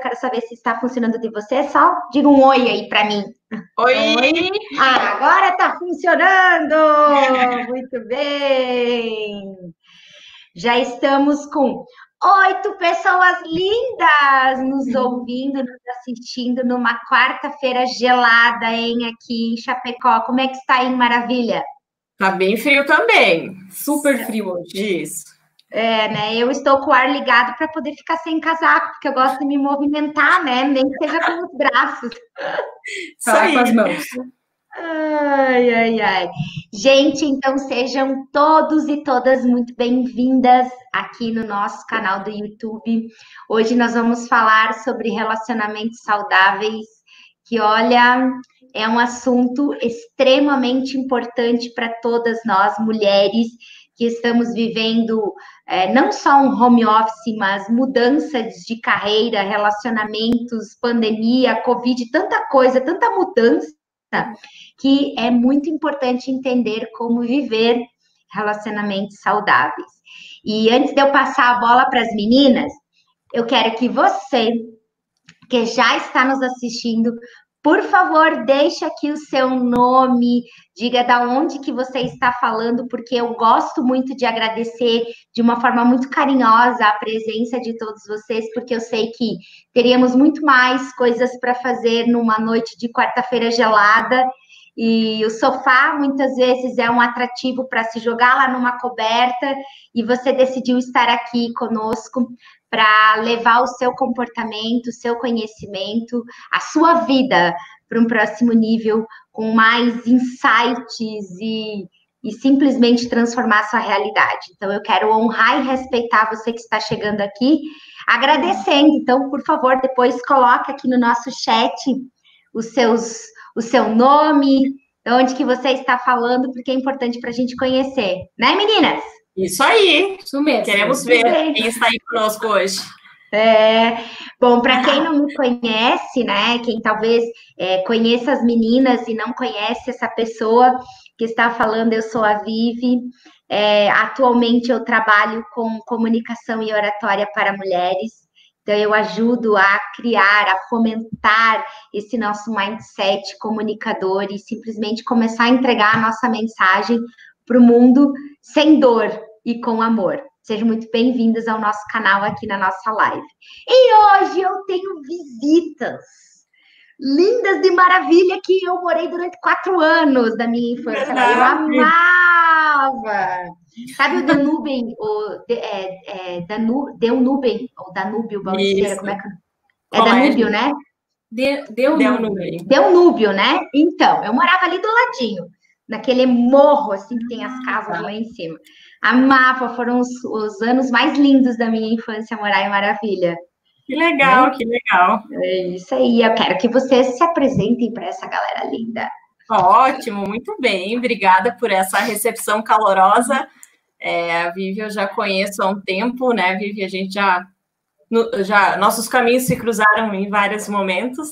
quero saber se está funcionando de você. Só diga um oi aí para mim. Oi! oi. Ah, agora está funcionando! Muito bem! Já estamos com oito pessoas lindas nos ouvindo, nos assistindo numa quarta-feira gelada, hein, aqui em Chapecó. Como é que está aí, Maravilha? Tá bem frio também. Super frio hoje, isso. É, né? Eu estou com o ar ligado para poder ficar sem casaco, porque eu gosto de me movimentar, né? Nem que seja com os braços. Só com as mãos. Ai, ai, ai. Gente, então sejam todos e todas muito bem-vindas aqui no nosso canal do YouTube. Hoje nós vamos falar sobre relacionamentos saudáveis, que olha, é um assunto extremamente importante para todas nós mulheres que estamos vivendo é, não só um home office, mas mudanças de carreira, relacionamentos, pandemia, Covid, tanta coisa, tanta mudança, que é muito importante entender como viver relacionamentos saudáveis. E antes de eu passar a bola para as meninas, eu quero que você, que já está nos assistindo, por favor, deixe aqui o seu nome, diga da onde que você está falando, porque eu gosto muito de agradecer de uma forma muito carinhosa a presença de todos vocês, porque eu sei que teríamos muito mais coisas para fazer numa noite de quarta-feira gelada. E o sofá muitas vezes é um atrativo para se jogar lá numa coberta, e você decidiu estar aqui conosco para levar o seu comportamento, o seu conhecimento, a sua vida para um próximo nível com mais insights e, e simplesmente transformar sua realidade. Então, eu quero honrar e respeitar você que está chegando aqui, agradecendo. Então, por favor, depois coloque aqui no nosso chat os seus, o seu nome, de onde que você está falando, porque é importante para a gente conhecer, né, meninas? Isso aí, isso mesmo. Queremos ver quem está aí conosco hoje. É, bom, para quem não me conhece, né? Quem talvez é, conheça as meninas e não conhece essa pessoa que está falando, eu sou a Vivi. É, atualmente eu trabalho com comunicação e oratória para mulheres. Então, eu ajudo a criar, a fomentar esse nosso mindset comunicador e simplesmente começar a entregar a nossa mensagem para o mundo sem dor e com amor. Sejam muito bem-vindos ao nosso canal aqui na nossa live. E hoje eu tenho visitas lindas de maravilha que eu morei durante quatro anos da minha infância. Eu amava! Sabe o Danubem, o é, é, Danu, Deunubem, ou Danúbio Balesteira, como é que... É, é Danúbio, é? né? De, Deunúbio. Deunúbio, né? Então, eu morava ali do ladinho naquele morro, assim, que tem as ah, casas tá. lá em cima. Amava, foram os, os, anos mais lindos da minha infância morar em Maravilha. Que legal, né? que legal. É isso aí, eu quero que vocês se apresentem para essa galera linda. Ótimo, muito bem, obrigada por essa recepção calorosa. É, a Vivi eu já conheço há um tempo, né, Vivi? A gente já, já. Nossos caminhos se cruzaram em vários momentos.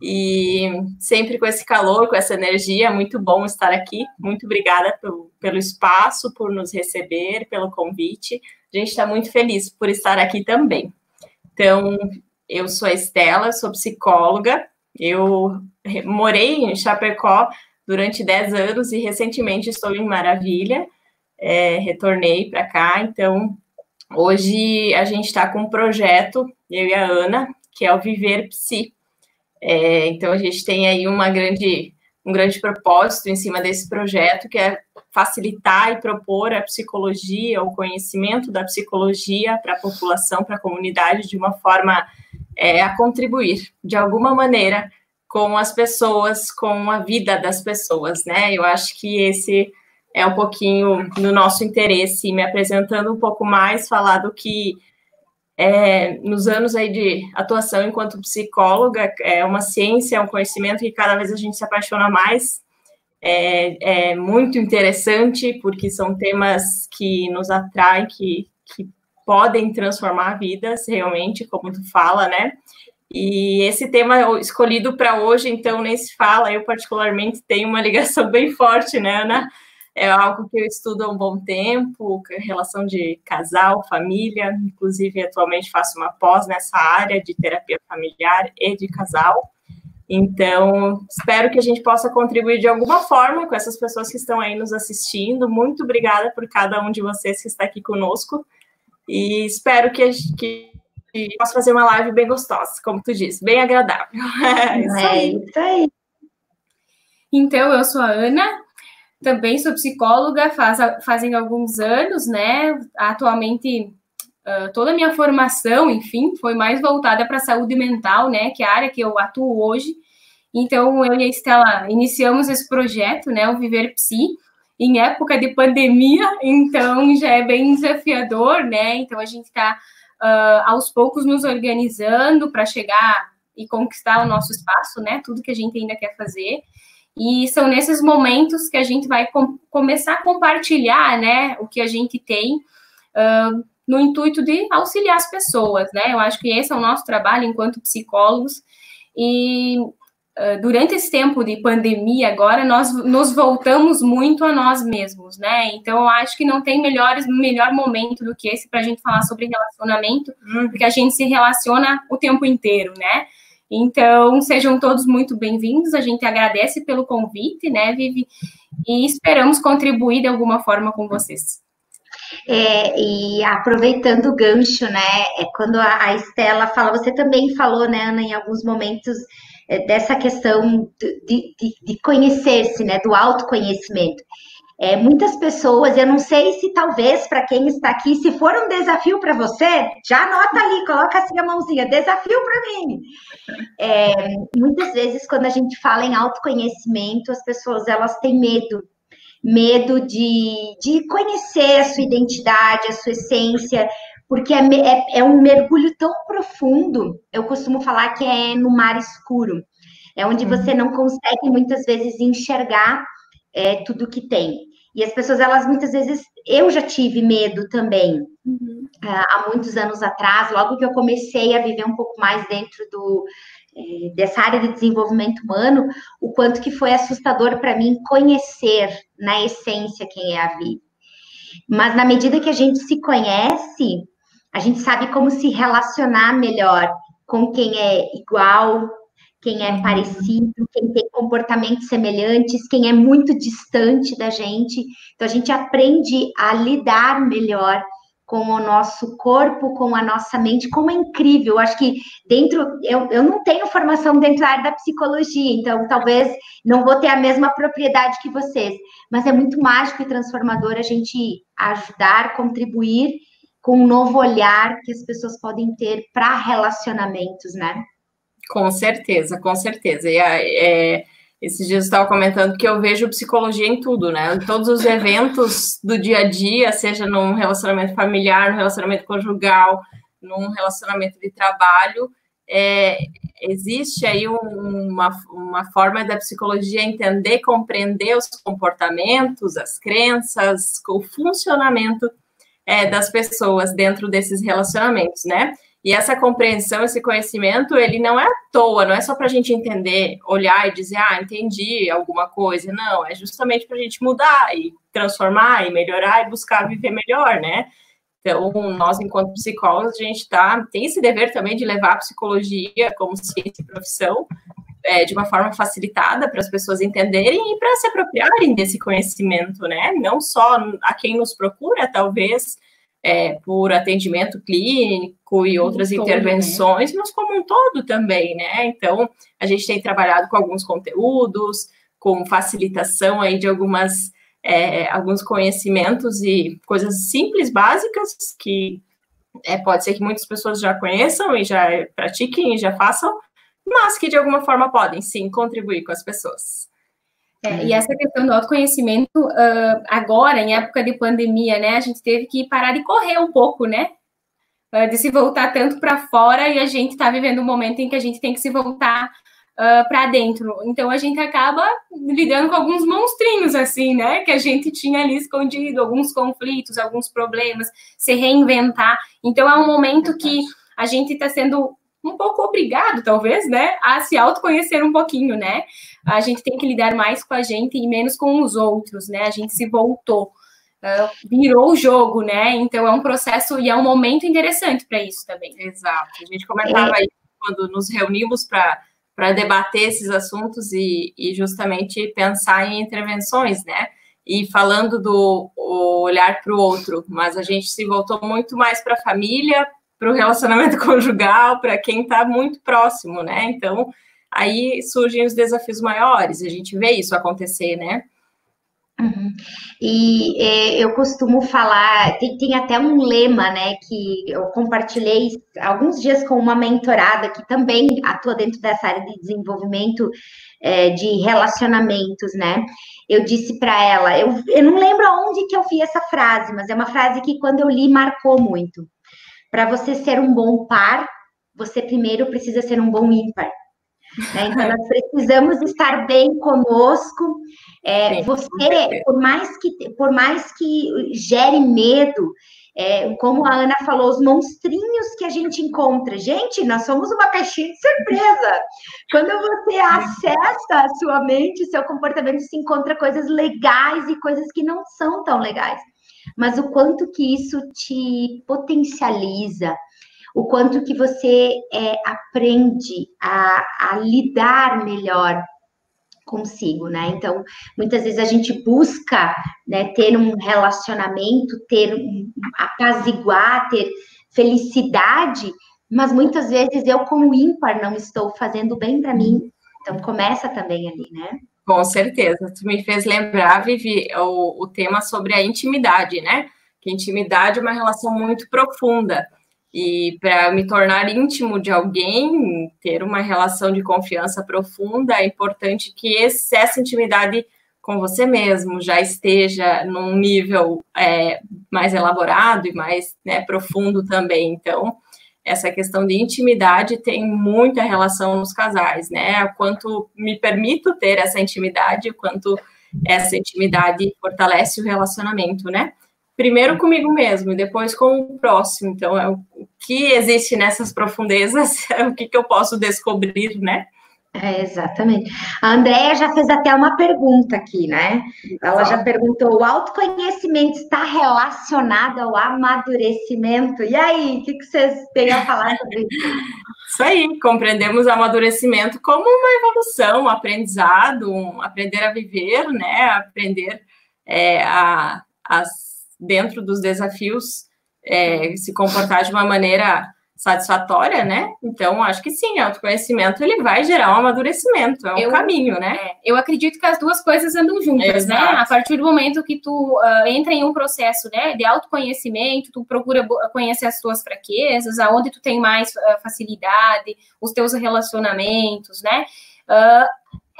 E sempre com esse calor, com essa energia, muito bom estar aqui. Muito obrigada pelo, pelo espaço, por nos receber, pelo convite. A gente está muito feliz por estar aqui também. Então, eu sou a Estela, sou psicóloga. Eu morei em Chapecó durante 10 anos e recentemente estou em Maravilha. É, retornei para cá, então hoje a gente está com um projeto, eu e a Ana, que é o Viver Psi é, então a gente tem aí uma grande, um grande propósito em cima desse projeto, que é facilitar e propor a psicologia, o conhecimento da psicologia para a população, para a comunidade, de uma forma é, a contribuir, de alguma maneira, com as pessoas, com a vida das pessoas, né? Eu acho que esse é um pouquinho no nosso interesse, me apresentando um pouco mais, falar do que é, nos anos aí de atuação enquanto psicóloga, é uma ciência, é um conhecimento que cada vez a gente se apaixona mais. É, é muito interessante, porque são temas que nos atraem, que, que podem transformar vidas, realmente, como tu fala, né? E esse tema escolhido para hoje, então, nesse Fala, eu particularmente tenho uma ligação bem forte, né, Ana? É algo que eu estudo há um bom tempo, relação de casal, família, inclusive atualmente faço uma pós nessa área de terapia familiar e de casal. Então, espero que a gente possa contribuir de alguma forma com essas pessoas que estão aí nos assistindo. Muito obrigada por cada um de vocês que está aqui conosco. E espero que, que possa fazer uma live bem gostosa, como tu disse, bem agradável. É isso é aí. É isso aí. Então, eu sou a Ana, também sou psicóloga, faz, fazem alguns anos, né? Atualmente Uh, toda a minha formação, enfim, foi mais voltada para a saúde mental, né, que é a área que eu atuo hoje. Então, eu e a Estela iniciamos esse projeto, né, o Viver Psi, em época de pandemia, então já é bem desafiador, né? Então, a gente está uh, aos poucos nos organizando para chegar e conquistar o nosso espaço, né? Tudo que a gente ainda quer fazer. E são nesses momentos que a gente vai com começar a compartilhar, né, o que a gente tem. Uh, no intuito de auxiliar as pessoas, né? Eu acho que esse é o nosso trabalho enquanto psicólogos. E uh, durante esse tempo de pandemia agora, nós nos voltamos muito a nós mesmos, né? Então, eu acho que não tem melhores, melhor momento do que esse para a gente falar sobre relacionamento, uhum. porque a gente se relaciona o tempo inteiro, né? Então, sejam todos muito bem-vindos. A gente agradece pelo convite, né, Vivi? E esperamos contribuir de alguma forma com vocês. É, e aproveitando o gancho, né? É quando a, a Estela fala, você também falou, né, Ana, em alguns momentos é, dessa questão de, de, de conhecer-se, né? Do autoconhecimento. É, muitas pessoas, eu não sei se talvez para quem está aqui, se for um desafio para você, já anota ali, coloca assim a mãozinha, desafio para mim. É, muitas vezes, quando a gente fala em autoconhecimento, as pessoas elas têm medo medo de, de conhecer a sua identidade, a sua essência, porque é, é, é, um mergulho tão profundo, eu costumo falar que é no mar escuro, é onde você uhum. não consegue muitas vezes enxergar é, tudo que tem. E as pessoas, elas muitas vezes, eu já tive medo também, uhum. há muitos anos atrás, logo que eu comecei a viver um pouco mais dentro do, é, dessa área de desenvolvimento humano, o quanto que foi assustador para mim conhecer na essência quem é a vida. Mas na medida que a gente se conhece, a gente sabe como se relacionar melhor com quem é igual, quem é uhum. parecido, quem tem comportamentos semelhantes, quem é muito distante da gente. Então a gente aprende a lidar melhor com o nosso corpo, com a nossa mente, como é incrível. Eu acho que dentro, eu, eu não tenho formação dentro da área da psicologia, então talvez não vou ter a mesma propriedade que vocês, mas é muito mágico e transformador a gente ajudar, contribuir com um novo olhar que as pessoas podem ter para relacionamentos, né? Com certeza, com certeza. E é, esses dias eu estava comentando que eu vejo psicologia em tudo, né? Em todos os eventos do dia a dia, seja num relacionamento familiar, num relacionamento conjugal, num relacionamento de trabalho, é, existe aí um, uma, uma forma da psicologia entender, compreender os comportamentos, as crenças, o funcionamento é, das pessoas dentro desses relacionamentos, né? E essa compreensão, esse conhecimento, ele não é à toa, não é só para a gente entender, olhar e dizer, ah, entendi alguma coisa. Não, é justamente para a gente mudar e transformar e melhorar e buscar viver melhor, né? Então, nós, enquanto psicólogos, a gente tá, tem esse dever também de levar a psicologia como ciência e profissão é, de uma forma facilitada para as pessoas entenderem e para se apropriarem desse conhecimento, né? Não só a quem nos procura, talvez, é, por atendimento clínico e outras todo, intervenções, né? mas como um todo também, né? Então, a gente tem trabalhado com alguns conteúdos, com facilitação aí de algumas é, alguns conhecimentos e coisas simples, básicas, que é, pode ser que muitas pessoas já conheçam e já pratiquem e já façam, mas que de alguma forma podem sim contribuir com as pessoas. É, e essa questão do autoconhecimento, uh, agora, em época de pandemia, né, a gente teve que parar de correr um pouco, né? Uh, de se voltar tanto para fora e a gente está vivendo um momento em que a gente tem que se voltar uh, para dentro. Então a gente acaba lidando com alguns monstrinhos, assim, né? Que a gente tinha ali escondido, alguns conflitos, alguns problemas, se reinventar. Então é um momento que a gente está sendo um pouco obrigado, talvez, né, a se autoconhecer um pouquinho, né? A gente tem que lidar mais com a gente e menos com os outros, né? A gente se voltou, uh, virou o jogo, né? Então é um processo e é um momento interessante para isso também. Exato. A gente comentava é. aí quando nos reunimos para para debater esses assuntos e, e justamente pensar em intervenções, né? e falando do olhar para o outro, mas a gente se voltou muito mais para a família, para o relacionamento conjugal, para quem está muito próximo, né? Então, aí surgem os desafios maiores, a gente vê isso acontecer, né? Uhum. E é, eu costumo falar, tem, tem, até um lema, né, que eu compartilhei alguns dias com uma mentorada que também atua dentro dessa área de desenvolvimento é, de relacionamentos, né? Eu disse para ela, eu, eu não lembro aonde que eu vi essa frase, mas é uma frase que quando eu li marcou muito. Para você ser um bom par, você primeiro precisa ser um bom ímpar. Né? Então, nós precisamos estar bem conosco. É, você, por mais que, por mais que gere medo, é, como a Ana falou, os monstrinhos que a gente encontra. Gente, nós somos uma caixinha de surpresa. Quando você acessa a sua mente, seu comportamento se encontra coisas legais e coisas que não são tão legais. Mas o quanto que isso te potencializa, o quanto que você é, aprende a, a lidar melhor consigo, né? Então, muitas vezes a gente busca né, ter um relacionamento, ter um, apaziguar, ter felicidade, mas muitas vezes eu, como ímpar, não estou fazendo bem para mim. Então, começa também ali, né? Com certeza. Tu me fez lembrar, Vivi, o, o tema sobre a intimidade, né? Que intimidade é uma relação muito profunda. E para me tornar íntimo de alguém, ter uma relação de confiança profunda, é importante que esse, essa intimidade com você mesmo já esteja num nível é, mais elaborado e mais né, profundo também. Então, essa questão de intimidade tem muita relação nos casais, né? O quanto me permito ter essa intimidade, o quanto essa intimidade fortalece o relacionamento, né? Primeiro comigo mesmo e depois com o próximo. Então, é o que existe nessas profundezas, é o que, que eu posso descobrir, né? É, exatamente. A Andrea já fez até uma pergunta aqui, né? Ela já perguntou: o autoconhecimento está relacionado ao amadurecimento? E aí, o que, que vocês têm a falar sobre isso? Isso aí, compreendemos amadurecimento como uma evolução, um aprendizado, um aprender a viver, né? Aprender é, a, as dentro dos desafios, é, se comportar de uma maneira satisfatória, né? Então, acho que sim, autoconhecimento ele vai gerar um amadurecimento, é um eu, caminho, né? É, eu acredito que as duas coisas andam juntas, né? Exato. né? A partir do momento que tu uh, entra em um processo, né, de autoconhecimento, tu procura conhecer as tuas fraquezas, aonde tu tem mais uh, facilidade, os teus relacionamentos, né? Uh,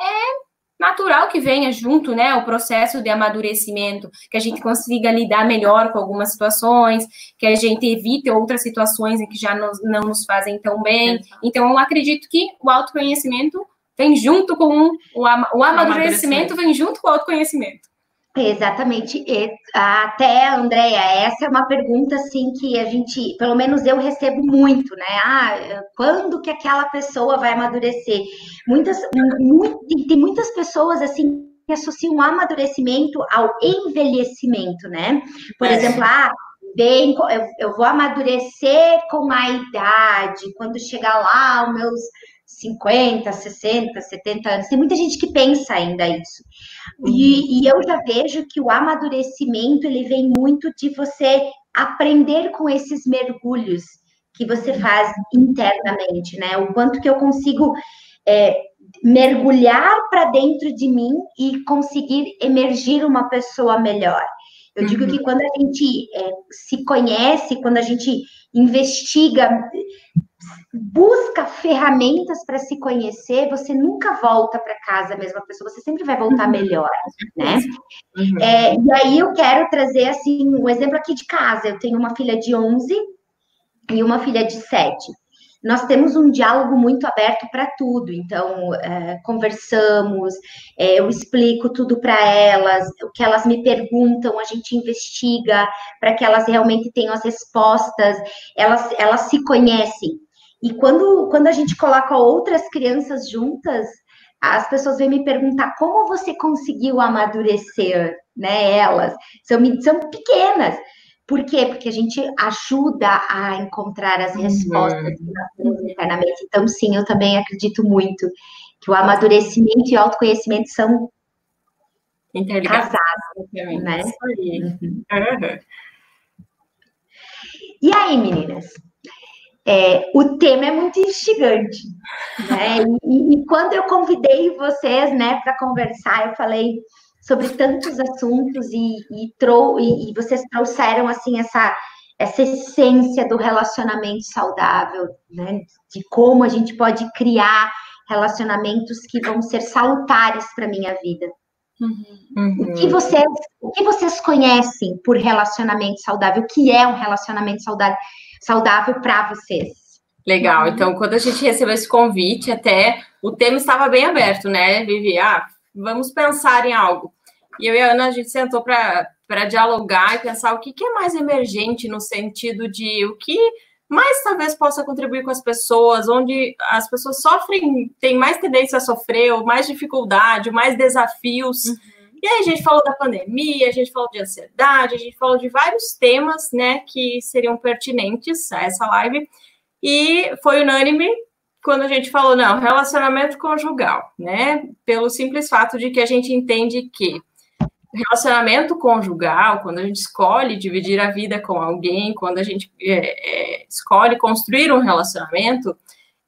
é natural que venha junto, né, o processo de amadurecimento, que a gente consiga lidar melhor com algumas situações, que a gente evite outras situações em que já não, não nos fazem tão bem. Então, eu acredito que o autoconhecimento vem junto com o, o amadurecimento, vem junto com o autoconhecimento. Exatamente. E, até, Andréia, essa é uma pergunta assim que a gente, pelo menos eu recebo muito, né? Ah, quando que aquela pessoa vai amadurecer? Muitas, muito, tem muitas pessoas assim que associam o amadurecimento ao envelhecimento, né? Por é. exemplo, ah, bem, eu, eu vou amadurecer com a idade, quando chegar lá, os meus 50, 60, 70 anos. Tem muita gente que pensa ainda isso. E, uhum. e, eu já vejo que o amadurecimento ele vem muito de você aprender com esses mergulhos que você uhum. faz internamente, né? O quanto que eu consigo é, mergulhar para dentro de mim e conseguir emergir uma pessoa melhor. Eu uhum. digo que quando a gente é, se conhece, quando a gente investiga busca ferramentas para se conhecer, você nunca volta para casa a mesma pessoa, você sempre vai voltar uhum. melhor, né? Uhum. É, e aí eu quero trazer, assim, um exemplo aqui de casa. Eu tenho uma filha de 11 e uma filha de 7. Nós temos um diálogo muito aberto para tudo, então é, conversamos, é, eu explico tudo para elas, o que elas me perguntam, a gente investiga para que elas realmente tenham as respostas, elas, elas se conhecem, E quando, quando a gente coloca outras crianças juntas, as pessoas vêm me perguntar como você conseguiu amadurecer, né? Elas são, são pequenas. Por quê? Porque a gente ajuda a encontrar as respostas uhum. internamente. Então, sim, eu também acredito muito que o amadurecimento e o autoconhecimento são casados, né? Uhum. Uhum. E aí, meninas? É, o tema é muito instigante, né? E, e, quando eu convidei vocês, né, para conversar, eu falei sobre tantos assuntos e, e, trou e, e vocês trouxeram assim essa essa essência do relacionamento saudável, né? De como a gente pode criar relacionamentos que vão ser salutares para minha vida. Uhum. O, que vocês, o que vocês conhecem por relacionamento saudável? O que é um relacionamento saudável? Saudável para vocês. Legal. Então, quando a gente recebeu esse convite, até o tema estava bem aberto, né, Vivi? Ah, vamos pensar em algo. E eu e a Ana, a gente sentou para dialogar e pensar o que, que é mais emergente no sentido de o que mais talvez possa contribuir com as pessoas, onde as pessoas sofrem, têm mais tendência a sofrer, ou mais dificuldade, mais desafios. Uhum. E aí a gente falou da pandemia, a gente falou de ansiedade, a gente falou de vários temas, né, que seriam pertinentes a essa live. E foi unânime quando a gente falou, não, relacionamento conjugal, né? Pelo simples fato de que a gente entende que relacionamento conjugal, quando a gente escolhe dividir a vida com alguém, quando a gente é, é, escolhe construir um relacionamento,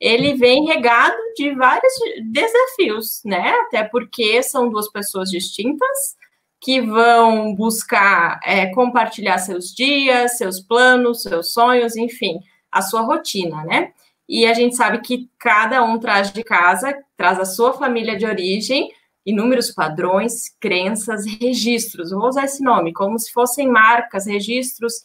ele vem regado de vários desafios, né? Até porque são duas pessoas distintas que vão buscar é, compartilhar seus dias, seus planos, seus sonhos, enfim, a sua rotina, né? E a gente sabe que cada um traz de casa, traz a sua família de origem, inúmeros padrões, crenças, registros. vou usar esse nome, como se fossem marcas, registros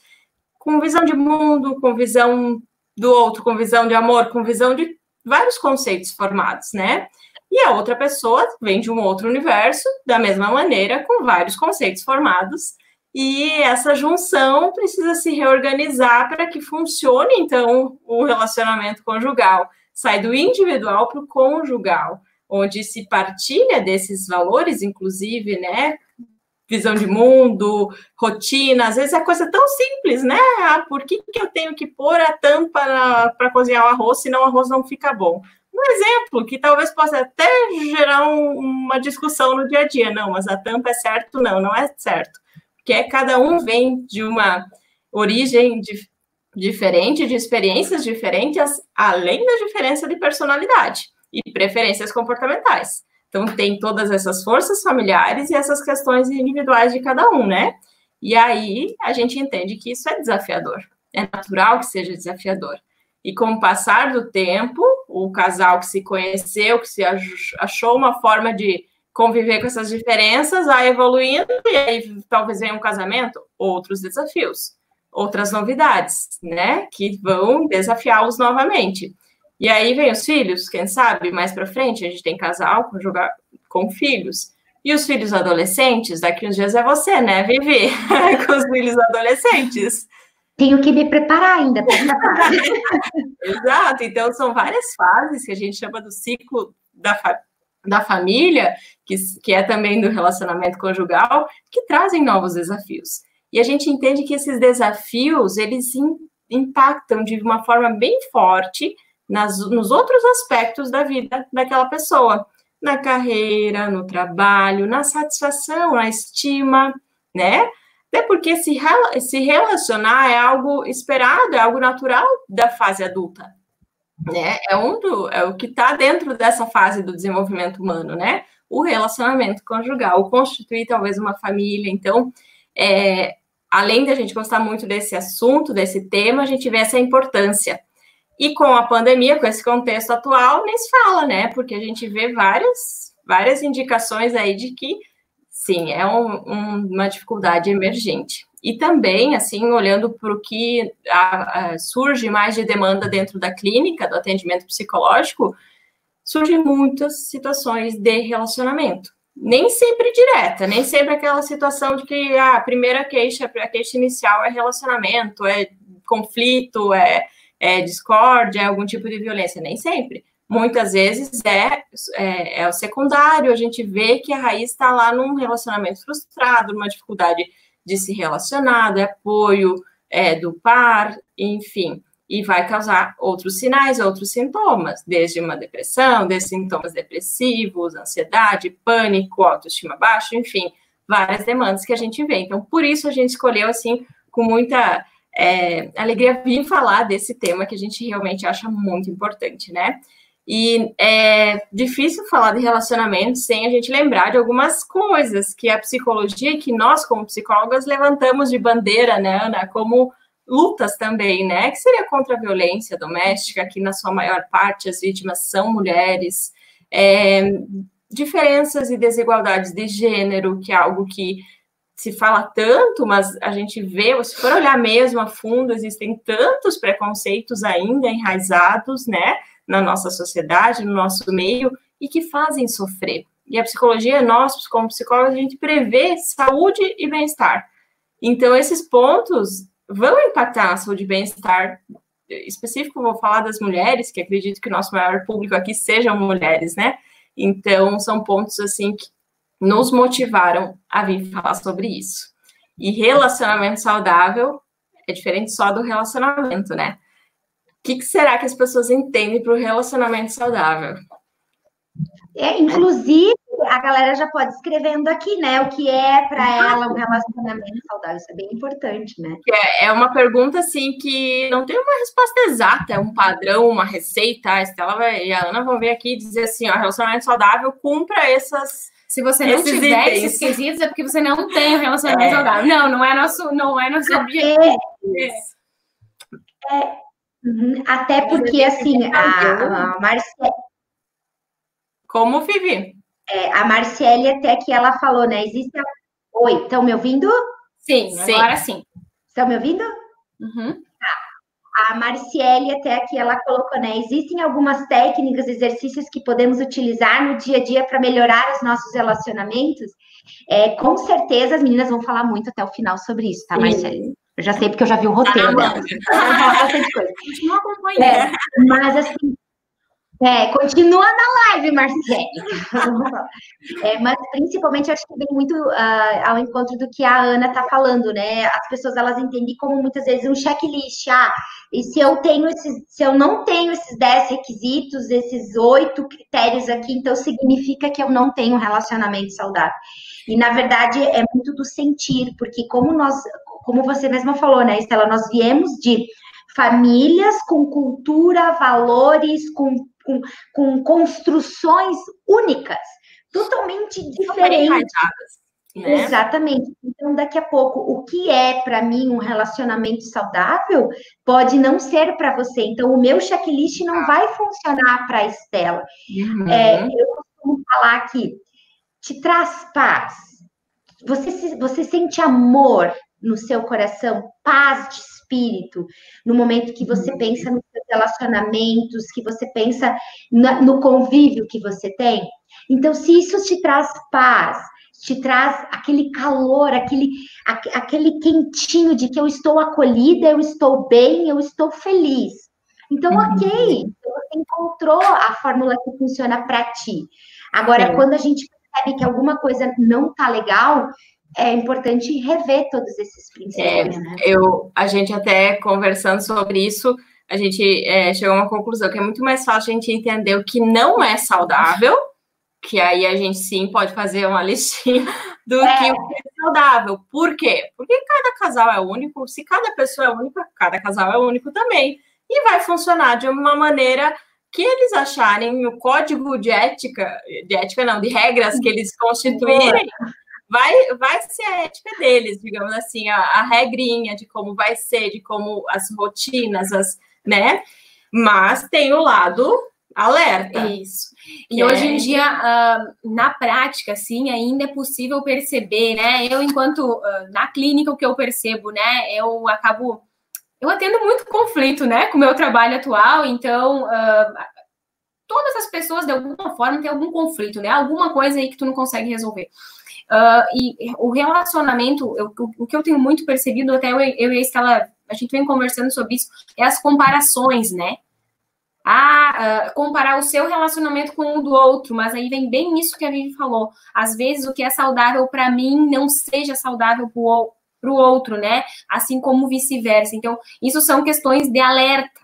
com visão de mundo, com visão do outro com visão de amor, com visão de vários conceitos formados, né? E a outra pessoa vem de um outro universo, da mesma maneira, com vários conceitos formados. E essa junção precisa se reorganizar para que funcione, então, o relacionamento conjugal. Sai do individual para o conjugal, onde se partilha desses valores, inclusive, né? Visão de mundo, rotina, às vezes é coisa tão simples, né? Ah, por que, que eu tenho que pôr a tampa para cozinhar o arroz, senão o arroz não fica bom? Um exemplo que talvez possa até gerar um, uma discussão no dia a dia. Não, mas a tampa é certo? Não, não é certo. Porque é, cada um vem de uma origem de, diferente, de experiências diferentes, além da diferença de personalidade e preferências comportamentais. Então, tem todas essas forças familiares e essas questões individuais de cada um, né? E aí a gente entende que isso é desafiador. É natural que seja desafiador. E com o passar do tempo, o casal que se conheceu, que se achou uma forma de conviver com essas diferenças, vai evoluindo e aí talvez venha um casamento, outros desafios, outras novidades, né? Que vão desafiá-los novamente. E aí vem os filhos, quem sabe, mais para frente, a gente tem casal com jogar com filhos. E os filhos adolescentes, daqui uns dias é você, né, Vivi? com os filhos adolescentes. Tenho que me preparar ainda para Exato, então são várias fases que a gente chama do ciclo da, fa da família, que, que é também do relacionamento conjugal, que trazem novos desafios. E a gente entende que esses desafios, eles impactam de uma forma bem forte nas, nos outros aspectos da vida daquela pessoa, na carreira, no trabalho, na satisfação, na estima, né? Até porque se, se relacionar é algo esperado, é algo natural da fase adulta, né? É, um do, é o que está dentro dessa fase do desenvolvimento humano, né? O relacionamento conjugal, constituir talvez uma família. Então, é, além da gente gostar muito desse assunto, desse tema, a gente vê essa importância e com a pandemia, com esse contexto atual, nem se fala, né? Porque a gente vê várias, várias indicações aí de que, sim, é um, um, uma dificuldade emergente. E também, assim, olhando para o que a, a, surge mais de demanda dentro da clínica, do atendimento psicológico, surgem muitas situações de relacionamento. Nem sempre direta, nem sempre aquela situação de que ah, a primeira queixa, a queixa inicial é relacionamento, é conflito, é é discórdia, é algum tipo de violência? Nem sempre. Muitas vezes é, é, é o secundário, a gente vê que a raiz está lá num relacionamento frustrado, numa dificuldade de se relacionar, de apoio é, do par, enfim e vai causar outros sinais, outros sintomas, desde uma depressão, desde sintomas depressivos, ansiedade, pânico, autoestima baixa, enfim, várias demandas que a gente vê. Então, por isso a gente escolheu, assim, com muita é, alegria, vir falar desse tema que a gente realmente acha muito importante, né? E é difícil falar de relacionamento sem a gente lembrar de algumas coisas que a psicologia, que nós, como psicólogas, levantamos de bandeira, né, Ana, como lutas também, né? Que seria contra a violência doméstica, que na sua maior parte as vítimas são mulheres, é, diferenças e desigualdades de gênero, que é algo que se fala tanto, mas a gente vê, se for olhar mesmo a fundo, existem tantos preconceitos ainda enraizados, né, na nossa sociedade, no nosso meio, e que fazem sofrer. E a psicologia, nós, como psicólogos, a gente prevê saúde e bem-estar. Então, esses pontos vão impactar na saúde e bem-estar específico, vou falar das mulheres, que acredito que o nosso maior público aqui sejam mulheres, né? Então, são pontos, assim, que nos motivaram a vir falar sobre isso. E relacionamento saudável é diferente só do relacionamento, né? O que, que será que as pessoas entendem para o relacionamento saudável? É, inclusive, a galera já pode escrevendo aqui, né? O que é para ela um relacionamento saudável. Isso é bem importante, né? É, é uma pergunta assim que não tem uma resposta exata, é um padrão, uma receita. A Estela vai, e a Ana vão vir aqui e dizer assim: ó, relacionamento saudável cumpra essas. Se você não tiver itens. esses quesitos, é porque você não tem um relacionamento é. saudável. Não, não é nosso, não é nosso objetivo. É, é, uhum, até porque, assim, a, a Marcela. Como, Vivi? É, a Marciele até que ela falou, né? Existe. Oi, estão me ouvindo? Sim, sim, agora sim. Estão me ouvindo? Uhum. A Marciele até aqui ela colocou, né? Existem algumas técnicas, exercícios que podemos utilizar no dia a dia para melhorar os nossos relacionamentos. É, com certeza as meninas vão falar muito até o final sobre isso, tá, Marciele? Eu já sei porque eu já vi o roteiro ah, dela. Bastante coisa. Continua acompanhando. É, mas assim, é, continua na live, Marcelo. é, mas principalmente acho que vem muito uh, ao encontro do que a Ana está falando, né? As pessoas elas entendem como muitas vezes um checklist. Ah, e se eu tenho esses, se eu não tenho esses 10 requisitos, esses oito critérios aqui, então significa que eu não tenho um relacionamento saudável. E na verdade é muito do sentir, porque como nós, como você mesma falou, né, Estela, nós viemos de famílias com cultura, valores, com com, com construções únicas, totalmente diferentes. Né? Exatamente. Então, daqui a pouco, o que é para mim um relacionamento saudável pode não ser para você. Então, o meu checklist não ah. vai funcionar para a Estela. Uhum. É, eu costumo falar que te traz paz. Você, você sente amor no seu coração, paz de espírito, no momento que você uhum. pensa seus relacionamentos, que você pensa no convívio que você tem. Então, se isso te traz paz, te traz aquele calor, aquele, aquele quentinho de que eu estou acolhida, eu estou bem, eu estou feliz. Então, uhum. ok, você encontrou a fórmula que funciona para ti. Agora, é. quando a gente percebe que alguma coisa não está legal, é importante rever todos esses princípios. É, né? eu, a gente até conversando sobre isso, a gente é, chegou a uma conclusão que é muito mais fácil a gente entender o que não é saudável, que aí a gente sim pode fazer uma listinha do é. que é saudável. Por quê? Porque cada casal é único, se cada pessoa é única, cada casal é único também. E vai funcionar de uma maneira que eles acharem o código de ética, de ética não, de regras que eles constituírem, vai, vai ser a ética deles, digamos assim, a, a regrinha de como vai ser, de como as rotinas, as, né? Mas tem o lado alerta. Isso. E é... hoje em dia, uh, na prática, sim, ainda é possível perceber, né? Eu, enquanto uh, na clínica, o que eu percebo, né? Eu acabo. Eu atendo muito conflito, né? Com o meu trabalho atual, então. Uh, todas as pessoas, de alguma forma, têm algum conflito, né? Alguma coisa aí que tu não consegue resolver. E o relacionamento, eu, o que eu tenho muito percebido, até eu, eu e a Estela, a gente vem conversando sobre isso, é as comparações, né? Ah, uh, comparar o seu relacionamento com o do outro, mas aí vem bem isso que a Vivi falou. Às vezes o que é saudável para mim não seja saudável para o outro, né? Assim como vice-versa. Então, isso são questões de alerta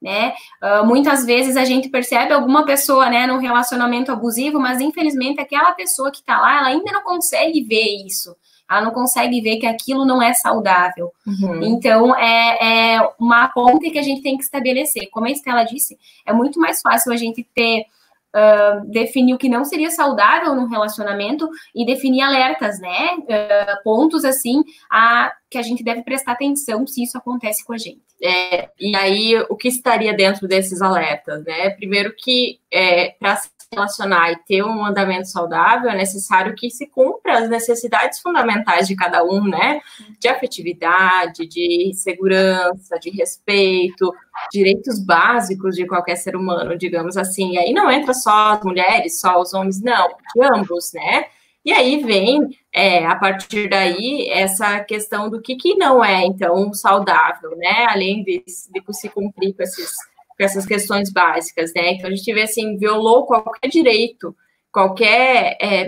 né? Uh, muitas vezes a gente percebe alguma pessoa, né, num relacionamento abusivo, mas infelizmente aquela pessoa que tá lá, ela ainda não consegue ver isso. Ela não consegue ver que aquilo não é saudável. Uhum. Então, é, é uma ponte que a gente tem que estabelecer. Como a Estela disse, é muito mais fácil a gente ter Uh, definir o que não seria saudável no relacionamento e definir alertas, né? Uh, pontos assim a que a gente deve prestar atenção se isso acontece com a gente. É, e aí, o que estaria dentro desses alertas, né? Primeiro que é, para relacionar e ter um andamento saudável, é necessário que se cumpra as necessidades fundamentais de cada um, né? De afetividade, de segurança, de respeito, direitos básicos de qualquer ser humano, digamos assim. E aí não entra só as mulheres, só os homens, não, de ambos, né? E aí vem, é, a partir daí, essa questão do que, que não é, então, saudável, né? Além de, de se cumprir com, esses, com essas questões básicas, né? Então, a gente vê, assim, violou qualquer direito, qualquer é,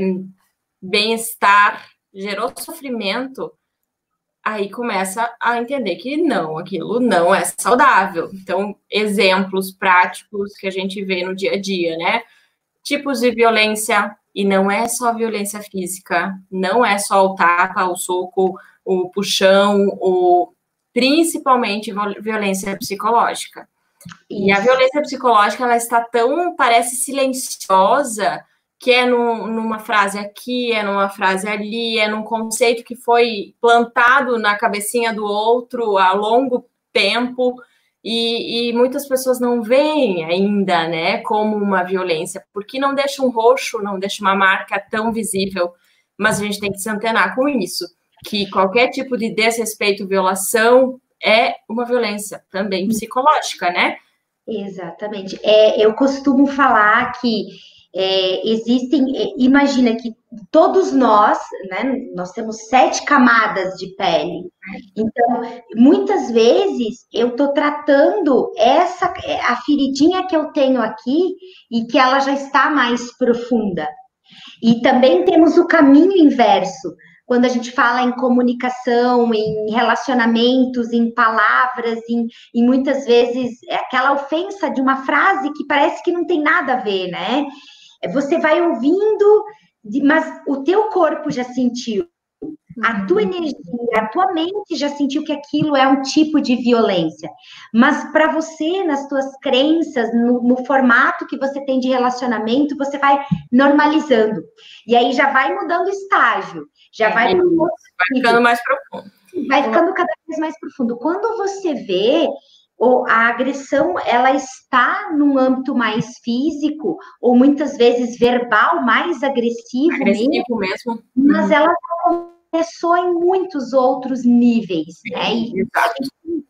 bem-estar, gerou sofrimento, aí começa a entender que não, aquilo não é saudável. Então, exemplos práticos que a gente vê no dia a dia, né? Tipos de violência e não é só violência física, não é só o tapa, o soco, o puxão, o principalmente violência psicológica. E a violência psicológica ela está tão parece silenciosa que é num, numa frase aqui, é numa frase ali, é num conceito que foi plantado na cabecinha do outro a longo tempo e, e, muitas pessoas não veem ainda, né, como uma violência, porque não deixa um roxo, não deixa uma marca tão visível, mas a gente tem que se antenar com isso, que qualquer tipo de desrespeito, violação, é uma violência também psicológica, né? Exatamente. É, eu costumo falar que é, existem, é, imagina que todos nós, né, nós temos sete camadas de pele. Então, muitas vezes eu estou tratando essa é, a feridinha que eu tenho aqui e que ela já está mais profunda. E também temos o caminho inverso. Quando a gente fala em comunicação, em relacionamentos, em palavras, em, em muitas vezes é aquela ofensa de uma frase que parece que não tem nada a ver, né? Você vai ouvindo, mas o teu corpo já sentiu. A tua uhum. energia, a tua mente já sentiu que aquilo é um tipo de violência. Mas para você, nas tuas crenças, no, no, formato que você tem de relacionamento, você vai normalizando. E aí já vai mudando o estágio. Já é, vai, vai ficando mais profundo. Vai ficando cada vez mais profundo. Quando você vê, ou a agressão ela está num âmbito mais físico ou muitas vezes verbal, mais agressivo, agressivo mesmo, mesmo. mas uhum. ela começou em muitos outros níveis, né? E,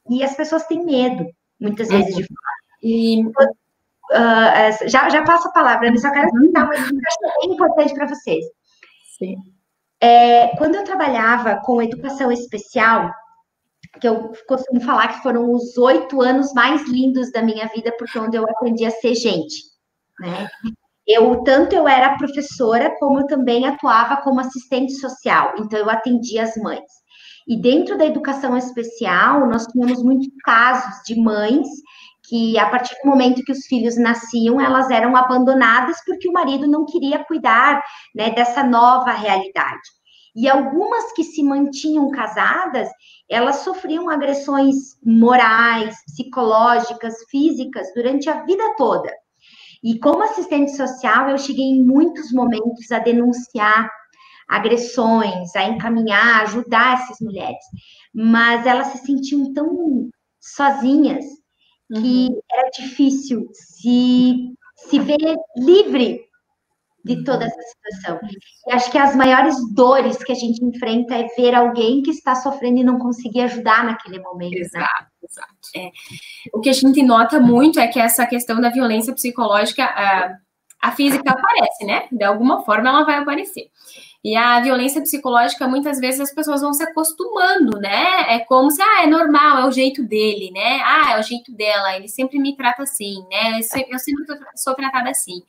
e, as pessoas têm medo muitas uhum. vezes de falar. E uh, já, já passo a palavra, eu só quero dar uma informação bem importante para vocês. Sim. É, quando eu trabalhava com educação especial, que eu costumo falar que foram os oito anos mais lindos da minha vida, porque onde eu aprendi a ser gente, né? Eu tanto eu era professora, como eu também atuava como assistente social, então eu atendia as mães. E dentro da educação especial, nós tínhamos muitos casos de mães que a partir do momento que os filhos nasciam, elas eram abandonadas porque o marido não queria cuidar, né, dessa nova realidade. E algumas que se mantinham casadas, elas sofriam agressões morais, psicológicas, físicas durante a vida toda. E como assistente social, eu cheguei em muitos momentos a denunciar agressões, a encaminhar, ajudar essas mulheres. Mas elas se sentiam tão sozinhas que uhum. era difícil se, se ver livre de uhum. toda essa situação. E acho que as maiores dores que a gente enfrenta é ver alguém que está sofrendo e não conseguir ajudar naquele momento. Né? Exato, né? exato. É. O que a gente nota muito é que essa questão da violência psicológica, a, a física aparece, né? De alguma forma ela vai aparecer. E a violência psicológica, muitas vezes as pessoas vão se acostumando, né? É como se, ah, é normal, é o jeito dele, né? Ah, é o jeito dela, ele sempre me trata assim, né? Eu sempre sou tratada assim.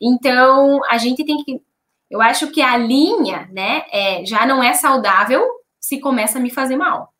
Então, a gente tem que. Eu acho que a linha, né, é, já não é saudável se começa a me fazer mal.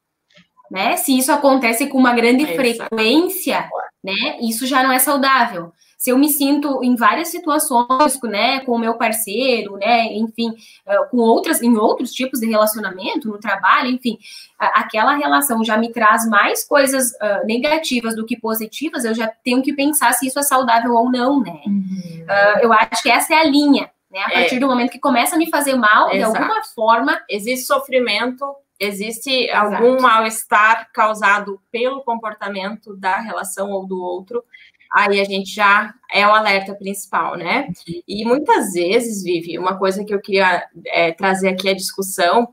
Né? Se isso acontece com uma grande é frequência, né, isso já não é saudável se eu me sinto em várias situações, né, com o meu parceiro, né, enfim, eh, com outras, em outros tipos de relacionamento, no trabalho, enfim, aquela relação já me traz mais coisas uh, negativas do que positivas, eu já tenho que pensar se isso é saudável ou não, né? Uhum. Uh, eu acho que essa é a linha, né? A partir é. do momento que começa a me fazer mal, Exato. de alguma forma. Existe sofrimento, existe Exato. algum mal-estar causado pelo comportamento da relação ou do outro aí a gente já é o alerta principal, né? E muitas vezes, Vivi, uma coisa que eu queria é, trazer aqui a discussão,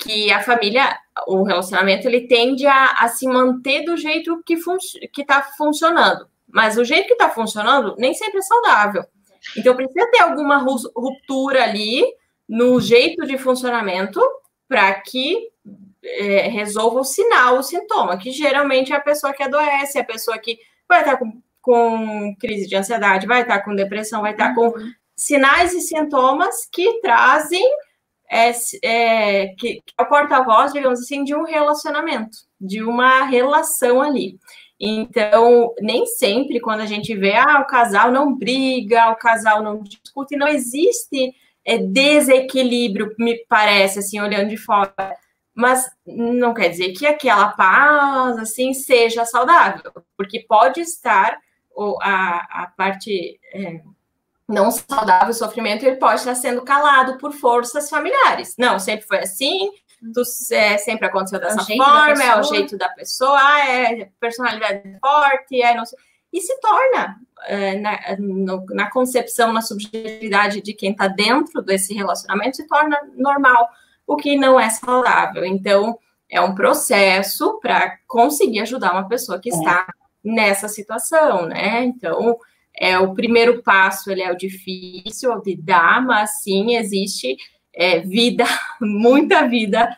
que a família, o relacionamento, ele tende a, a se manter do jeito que fun está funcionando. Mas o jeito que está funcionando nem sempre é saudável. Então precisa ter alguma ruptura ali no jeito de funcionamento para que é, resolva o sinal, o sintoma, que geralmente é a pessoa que adoece, é a pessoa que vai estar com com crise de ansiedade, vai estar com depressão, vai estar com uhum. sinais e sintomas que trazem é, é, que, que é o porta-voz, digamos assim, de um relacionamento, de uma relação ali. Então, nem sempre quando a gente vê, ah, o casal não briga, o casal não discute, não existe é, desequilíbrio, me parece, assim, olhando de fora mas não quer dizer que aquela paz assim seja saudável, porque pode estar a, a parte é, não saudável, o sofrimento, ele pode estar sendo calado por forças familiares. Não, sempre foi assim, tu, é, sempre aconteceu dessa é forma, é o jeito da pessoa, ah, é personalidade forte, é não sei. E se torna, é, na, no, na concepção, na subjetividade de quem está dentro desse relacionamento, se torna normal, o que não é saudável. Então, é um processo para conseguir ajudar uma pessoa que é. está nessa situação, né? Então, é o primeiro passo, ele é o difícil de dar, mas sim existe é, vida, muita vida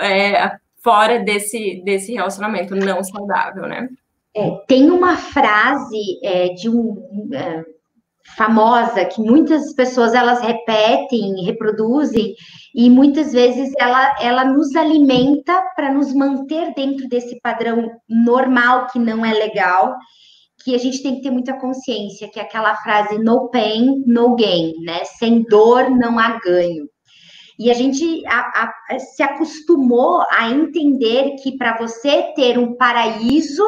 é, fora desse, desse relacionamento não saudável, né? É, tem uma frase é, de um é, famosa que muitas pessoas elas repetem, reproduzem e muitas vezes ela, ela nos alimenta para nos manter dentro desse padrão normal que não é legal, que a gente tem que ter muita consciência, que é aquela frase no pain, no gain, né? Sem dor não há ganho. E a gente a, a, se acostumou a entender que para você ter um paraíso,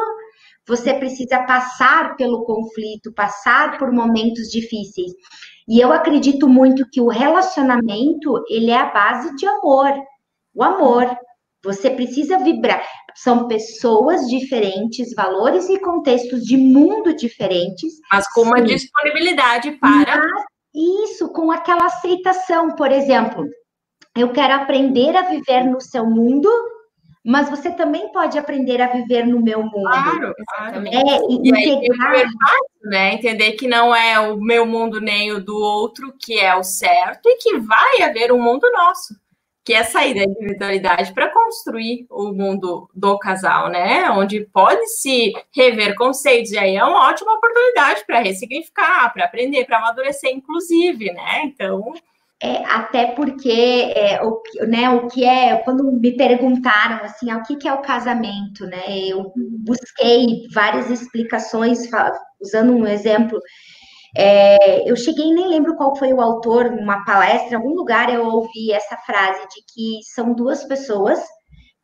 você precisa passar pelo conflito, passar por momentos difíceis. E eu acredito muito que o relacionamento, ele é a base de amor. O amor. Você precisa vibrar. São pessoas diferentes, valores e contextos de mundo diferentes. Mas com uma Sim. disponibilidade para. Mas isso, com aquela aceitação. Por exemplo, eu quero aprender a viver no seu mundo mas você também pode aprender a viver no meu mundo. Claro, exatamente. É, e integrar... Aí, né? Entender que não é o meu mundo nem o do outro que é o certo e que vai haver um mundo nosso, que é sair da individualidade para construir o mundo do casal, né? Onde pode se rever conceitos, e aí é uma ótima oportunidade para ressignificar, para aprender, para amadurecer, inclusive, né? Então, é, até porque é, o, né, o que é, quando me perguntaram assim, ah, o que, que é o casamento, né? Eu busquei várias explicações, usando um exemplo. É, eu cheguei, nem lembro qual foi o autor, uma palestra, em algum lugar eu ouvi essa frase de que são duas pessoas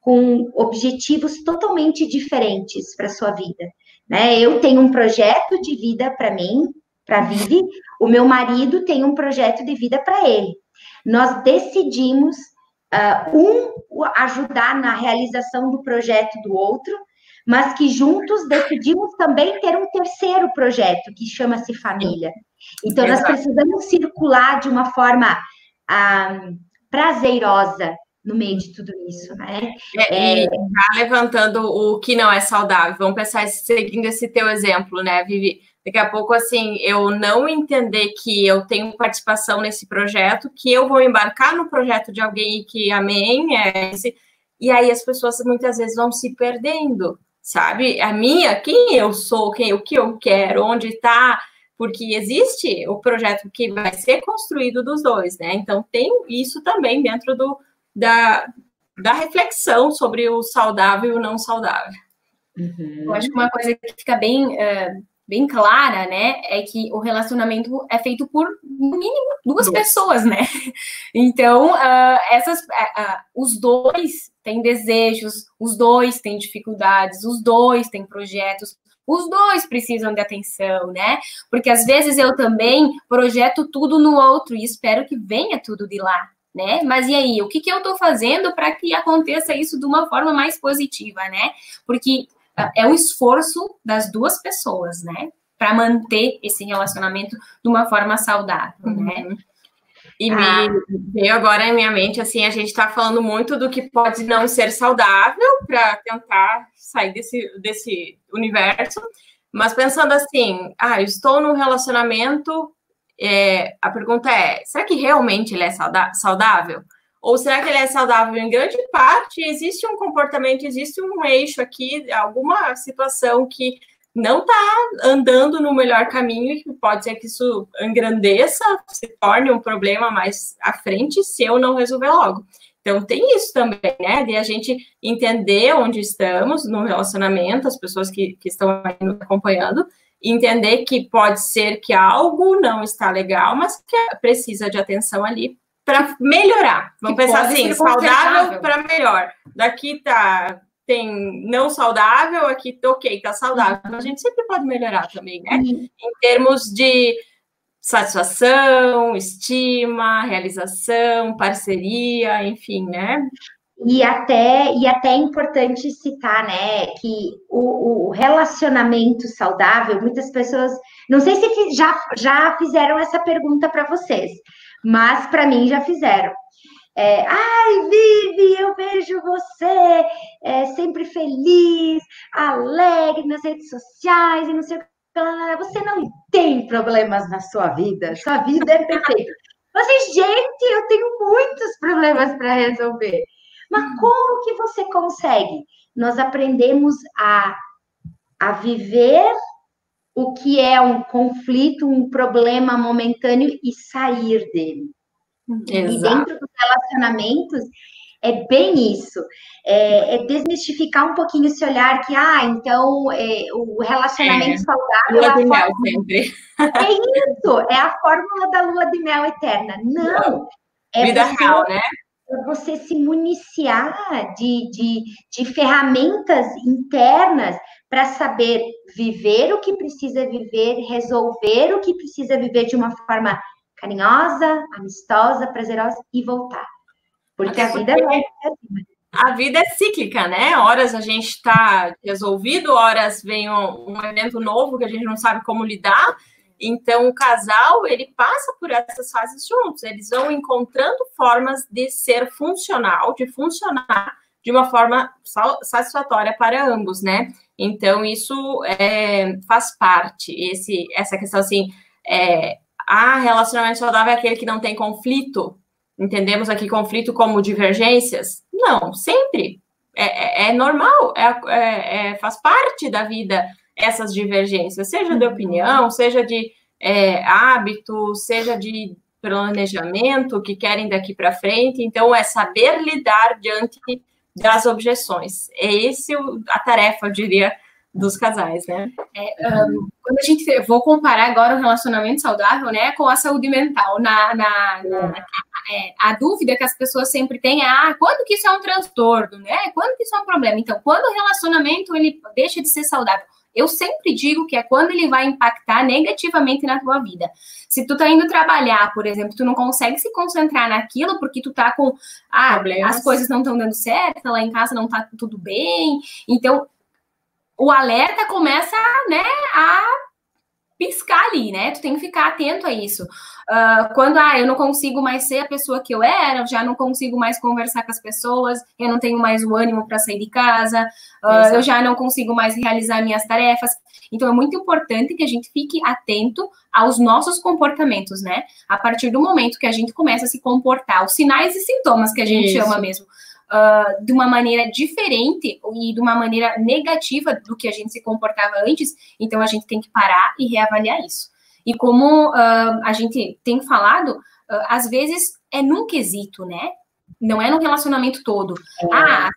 com objetivos totalmente diferentes para sua vida. Né? Eu tenho um projeto de vida para mim, para Vivi, o meu marido tem um projeto de vida para ele. Nós decidimos uh, um ajudar na realização do projeto do outro, mas que juntos decidimos também ter um terceiro projeto que chama-se família. Então nós precisamos circular de uma forma uh, prazerosa no meio de tudo isso, né? É, é... Tá levantando o que não é saudável. Vamos pensar seguindo esse teu exemplo, né, Vivi? Daqui a pouco, assim, eu não entender que eu tenho participação nesse projeto, que eu vou embarcar no projeto de alguém que, amém, é esse, e aí as pessoas muitas vezes vão se perdendo, sabe? A minha, quem eu sou, quem o que eu quero, onde está, porque existe o projeto que vai ser construído dos dois, né? Então tem isso também dentro do, da, da reflexão sobre o saudável e o não saudável. Uhum. Eu acho que uma coisa que fica bem, uh, bem clara, né, é que o relacionamento é feito por, no mínimo, duas pessoas, né? Então, uh, essas, uh, os dois têm desejos, os dois têm dificuldades, os dois têm projetos, os dois precisam de atenção, né? Porque às vezes eu também projeto tudo no outro e espero que venha tudo de lá, né? Mas e aí, o que, que eu estou fazendo para que aconteça isso de uma forma mais positiva, né? Porque é o esforço das duas pessoas, né? Para manter esse relacionamento de uma forma saudável, uhum. né? E ah. veio agora em minha mente, assim, a gente está falando muito do que pode não ser saudável para tentar sair desse, desse universo, mas pensando assim, ah, eu estou num relacionamento, é, a pergunta é, será que realmente ele é saudável? Ou será que ele é saudável em grande parte? Existe um comportamento, existe um eixo aqui, alguma situação que não está andando no melhor caminho e pode ser que isso engrandeça, se torne um problema mais à frente se eu não resolver logo. Então, tem isso também, né? De a gente entender onde estamos no relacionamento, as pessoas que, que estão aí nos acompanhando, entender que pode ser que algo não está legal, mas que precisa de atenção ali para melhorar. Vamos que pensar assim, saudável para melhor. Daqui tá tem não saudável, aqui ok, tá saudável. Mas a gente sempre pode melhorar também, né? Uhum. Em termos de satisfação, estima, realização, parceria, enfim, né? E até, e até é importante citar, né, que o, o, relacionamento saudável, muitas pessoas, não sei se já, já fizeram essa pergunta para vocês, mas para mim já fizeram. É, Ai, Vivi, eu vejo você é, sempre feliz, alegre nas redes sociais e não sei o que. Você não tem problemas na sua vida, sua vida é perfeita. Você, gente, eu tenho muitos problemas para resolver. Mas como que você consegue? Nós aprendemos a, a viver o que é um conflito, um problema momentâneo e sair dele. Exato. E dentro dos relacionamentos é bem isso, é, é, desmistificar um pouquinho esse olhar que, ah, então é, o relacionamento é. saudável. Lua é de mel sempre. É isso, é a fórmula da lua de mel eterna. Não. É Vida você, real, né? É você se municiar de, de, de ferramentas internas para saber viver o que precisa viver, resolver o que precisa viver de uma forma carinhosa, amistosa, prazerosa e voltar. Porque a vida é assim. A vida é cíclica, né? Horas a gente está resolvido, horas vem um, um evento novo que a gente não sabe como lidar. Então, o casal, ele passa por essas fases juntos. Eles vão encontrando formas de ser funcional, de funcionar de uma forma satisfatória para ambos, né? Então, isso é, faz parte, esse, essa questão assim, é, ah, relacionamento saudável é aquele que não tem conflito. Entendemos aqui conflito como divergências? Não, sempre. É, é, é normal, é, é, é, faz parte da vida essas divergências, seja de uhum. opinião, seja de hábito, seja de planejamento que querem daqui para frente. Então, é saber lidar diante das objeções. É esse a tarefa, eu diria, dos casais, né? É, um, quando a gente vou comparar agora o relacionamento saudável, né, com a saúde mental, na, na, na é, a dúvida que as pessoas sempre têm é, ah, quando que isso é um transtorno, né? Quando que isso é um problema? Então, quando o relacionamento ele deixa de ser saudável, eu sempre digo que é quando ele vai impactar negativamente na tua vida. Se tu tá indo trabalhar, por exemplo, tu não consegue se concentrar naquilo porque tu tá com ah, Problemas. as coisas não estão dando certo, lá em casa não tá tudo bem. Então, o alerta começa, né, a piscar ali, né? Tu tem que ficar atento a isso. Uh, quando ah, eu não consigo mais ser a pessoa que eu era, eu já não consigo mais conversar com as pessoas, eu não tenho mais o ânimo para sair de casa, uh, eu já não consigo mais realizar minhas tarefas. Então é muito importante que a gente fique atento aos nossos comportamentos, né? A partir do momento que a gente começa a se comportar, os sinais e sintomas que a gente Isso. chama mesmo. Uh, de uma maneira diferente e de uma maneira negativa do que a gente se comportava antes, então a gente tem que parar e reavaliar isso. E como uh, a gente tem falado, uh, às vezes é num quesito, né? Não é no relacionamento todo. É. Ah,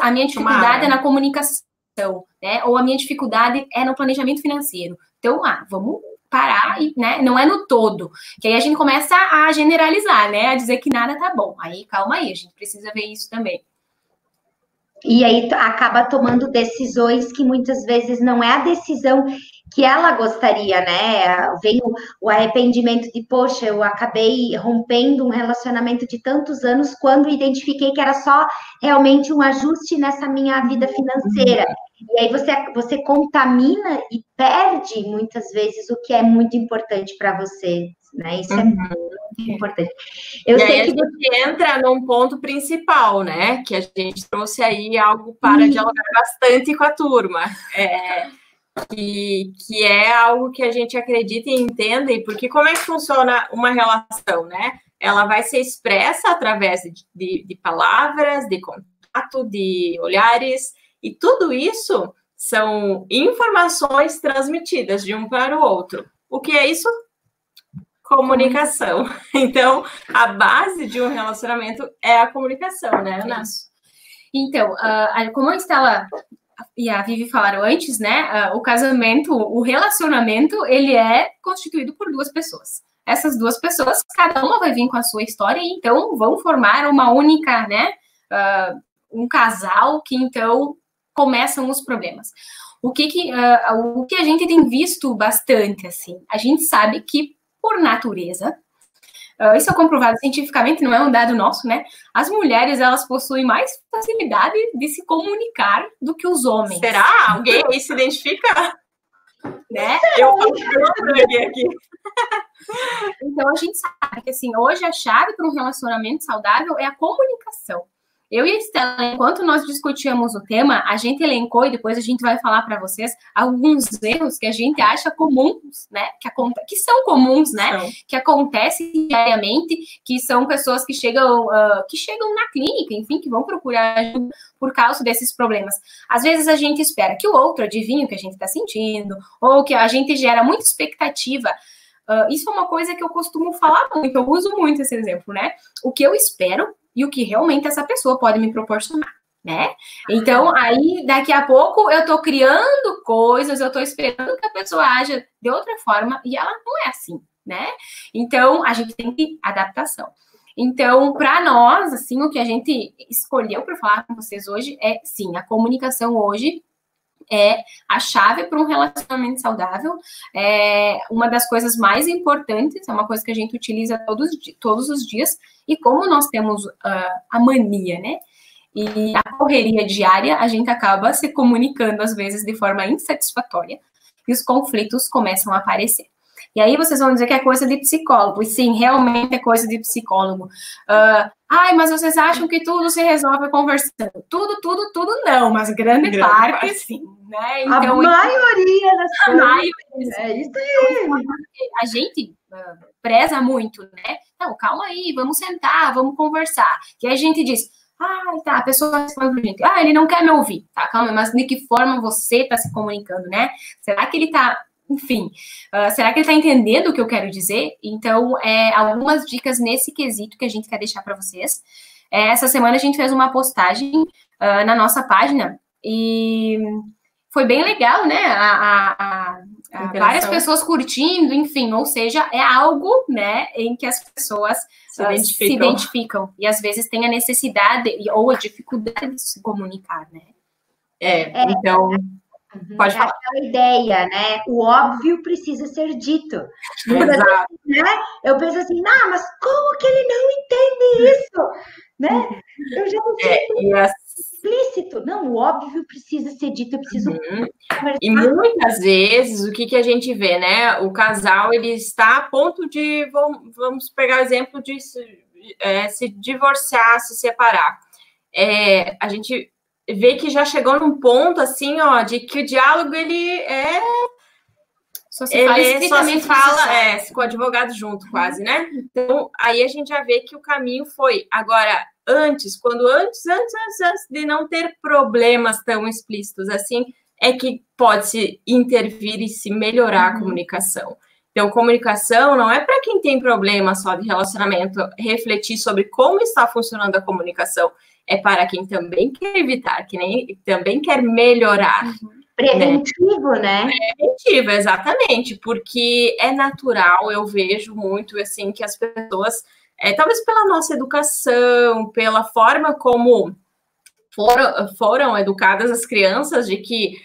a minha dificuldade é na comunicação, né? Ou a minha dificuldade é no planejamento financeiro. Então, ah, vamos parar e, né? Não é no todo. Que aí a gente começa a generalizar, né? A dizer que nada tá bom. Aí, calma aí, a gente precisa ver isso também. E aí acaba tomando decisões que muitas vezes não é a decisão que ela gostaria, né? Vem o, o, arrependimento de, poxa, eu acabei rompendo um relacionamento de tantos anos quando identifiquei que era só realmente um ajuste nessa minha vida financeira. E aí você, você contamina e perde muitas vezes o que é muito importante para você, né? Isso é uhum. muito importante. Eu e sei que você entra num ponto principal, né? Que a gente trouxe aí algo para uhum. dialogar bastante com a turma. É que, que é algo que a gente acredita e entende, porque como é que funciona uma relação, né? Ela vai ser expressa através de, de, de palavras, de contato, de olhares, e tudo isso são informações transmitidas de um para o outro. O que é isso? Comunicação. Então, a base de um relacionamento é a comunicação, né, Ana? Então, uh, como a Estela e a Vivi falaram antes, né? Uh, o casamento, o relacionamento, ele é constituído por duas pessoas. Essas duas pessoas, cada uma vai vir com a sua história e então vão formar uma única, né? Uh, um casal que então começam os problemas. O que, que o que a gente tem visto bastante assim, a gente sabe que por natureza Uh, isso é comprovado cientificamente, não é um dado nosso, né? As mulheres, elas possuem mais facilidade de se comunicar do que os homens. Será? Alguém aí se identifica? Né? Eu aqui. Então, a gente sabe que, assim, hoje a chave para um relacionamento saudável é a comunicação. Eu e a Estela, enquanto nós discutíamos o tema, a gente elencou e depois a gente vai falar para vocês alguns erros que a gente acha comuns, né? Que, que são comuns, né? São. Que acontecem diariamente, que são pessoas que chegam, uh, que chegam na clínica, enfim, que vão procurar ajuda por causa desses problemas. Às vezes a gente espera que o outro adivinhe o que a gente está sentindo, ou que a gente gera muita expectativa. Uh, isso é uma coisa que eu costumo falar muito, eu uso muito esse exemplo, né? O que eu espero e o que realmente essa pessoa pode me proporcionar. Né? Então, aí, daqui a pouco, eu tô criando coisas, eu tô esperando que a pessoa haja de outra forma, e ela não é assim, né? Então, a gente tem que adaptação. Então, para nós, assim, o que a gente escolheu para falar com vocês hoje é, sim, a comunicação hoje é a chave para um relacionamento saudável. É uma das coisas mais importantes, é uma coisa que a gente utiliza todos, todos os dias. E como nós temos uh, a mania, né? E a correria diária, a gente acaba se comunicando, às vezes, de forma insatisfatória. E os conflitos começam a aparecer. E aí vocês vão dizer que é coisa de psicólogo. E sim, realmente é coisa de psicólogo. Uh, ai, mas vocês acham que tudo se resolve conversando? Tudo, tudo, tudo não, mas grande, grande parte, parte, sim. Né? Então, a então, maioria das a coisas. Maioria, é isso aí. Então, a gente uh, preza muito, né? Não, calma aí, vamos sentar, vamos conversar. E a gente diz, ah, tá, a pessoa responde pra gente, ah, ele não quer me ouvir, tá, calma, mas de que forma você tá se comunicando, né? Será que ele tá enfim, uh, será que ele está entendendo o que eu quero dizer? Então, é, algumas dicas nesse quesito que a gente quer deixar para vocês. É, essa semana a gente fez uma postagem uh, na nossa página e foi bem legal, né? A, a, a, várias pessoas curtindo, enfim, ou seja, é algo, né, em que as pessoas se, identificam. se identificam e às vezes têm a necessidade ou a dificuldade de se comunicar, né? É, é então. Uhum. Pode falar. Aquela ideia, né? O óbvio precisa ser dito. Exato. Né? Eu penso assim, ah, mas como que ele não entende isso? Né? Eu já não sei. É, explícito. Não, o óbvio precisa ser dito, eu preciso uhum. E muitas vezes o que, que a gente vê, né? O casal ele está a ponto de vamos pegar o exemplo de é, se divorciar, se separar. É, a gente vê que já chegou num ponto assim, ó, de que o diálogo ele é só se fala, ele só se fala é, com o advogado junto, quase, né? Então, aí a gente já vê que o caminho foi. Agora, antes, quando antes, antes, antes, antes de não ter problemas tão explícitos assim, é que pode se intervir e se melhorar a uhum. comunicação. Então, comunicação não é para quem tem problema só de relacionamento refletir sobre como está funcionando a comunicação, é para quem também quer evitar, que nem também quer melhorar. Uhum. Preventivo, né? né? Preventivo, exatamente, porque é natural, eu vejo muito assim que as pessoas, é, talvez pela nossa educação, pela forma como foram, foram educadas as crianças, de que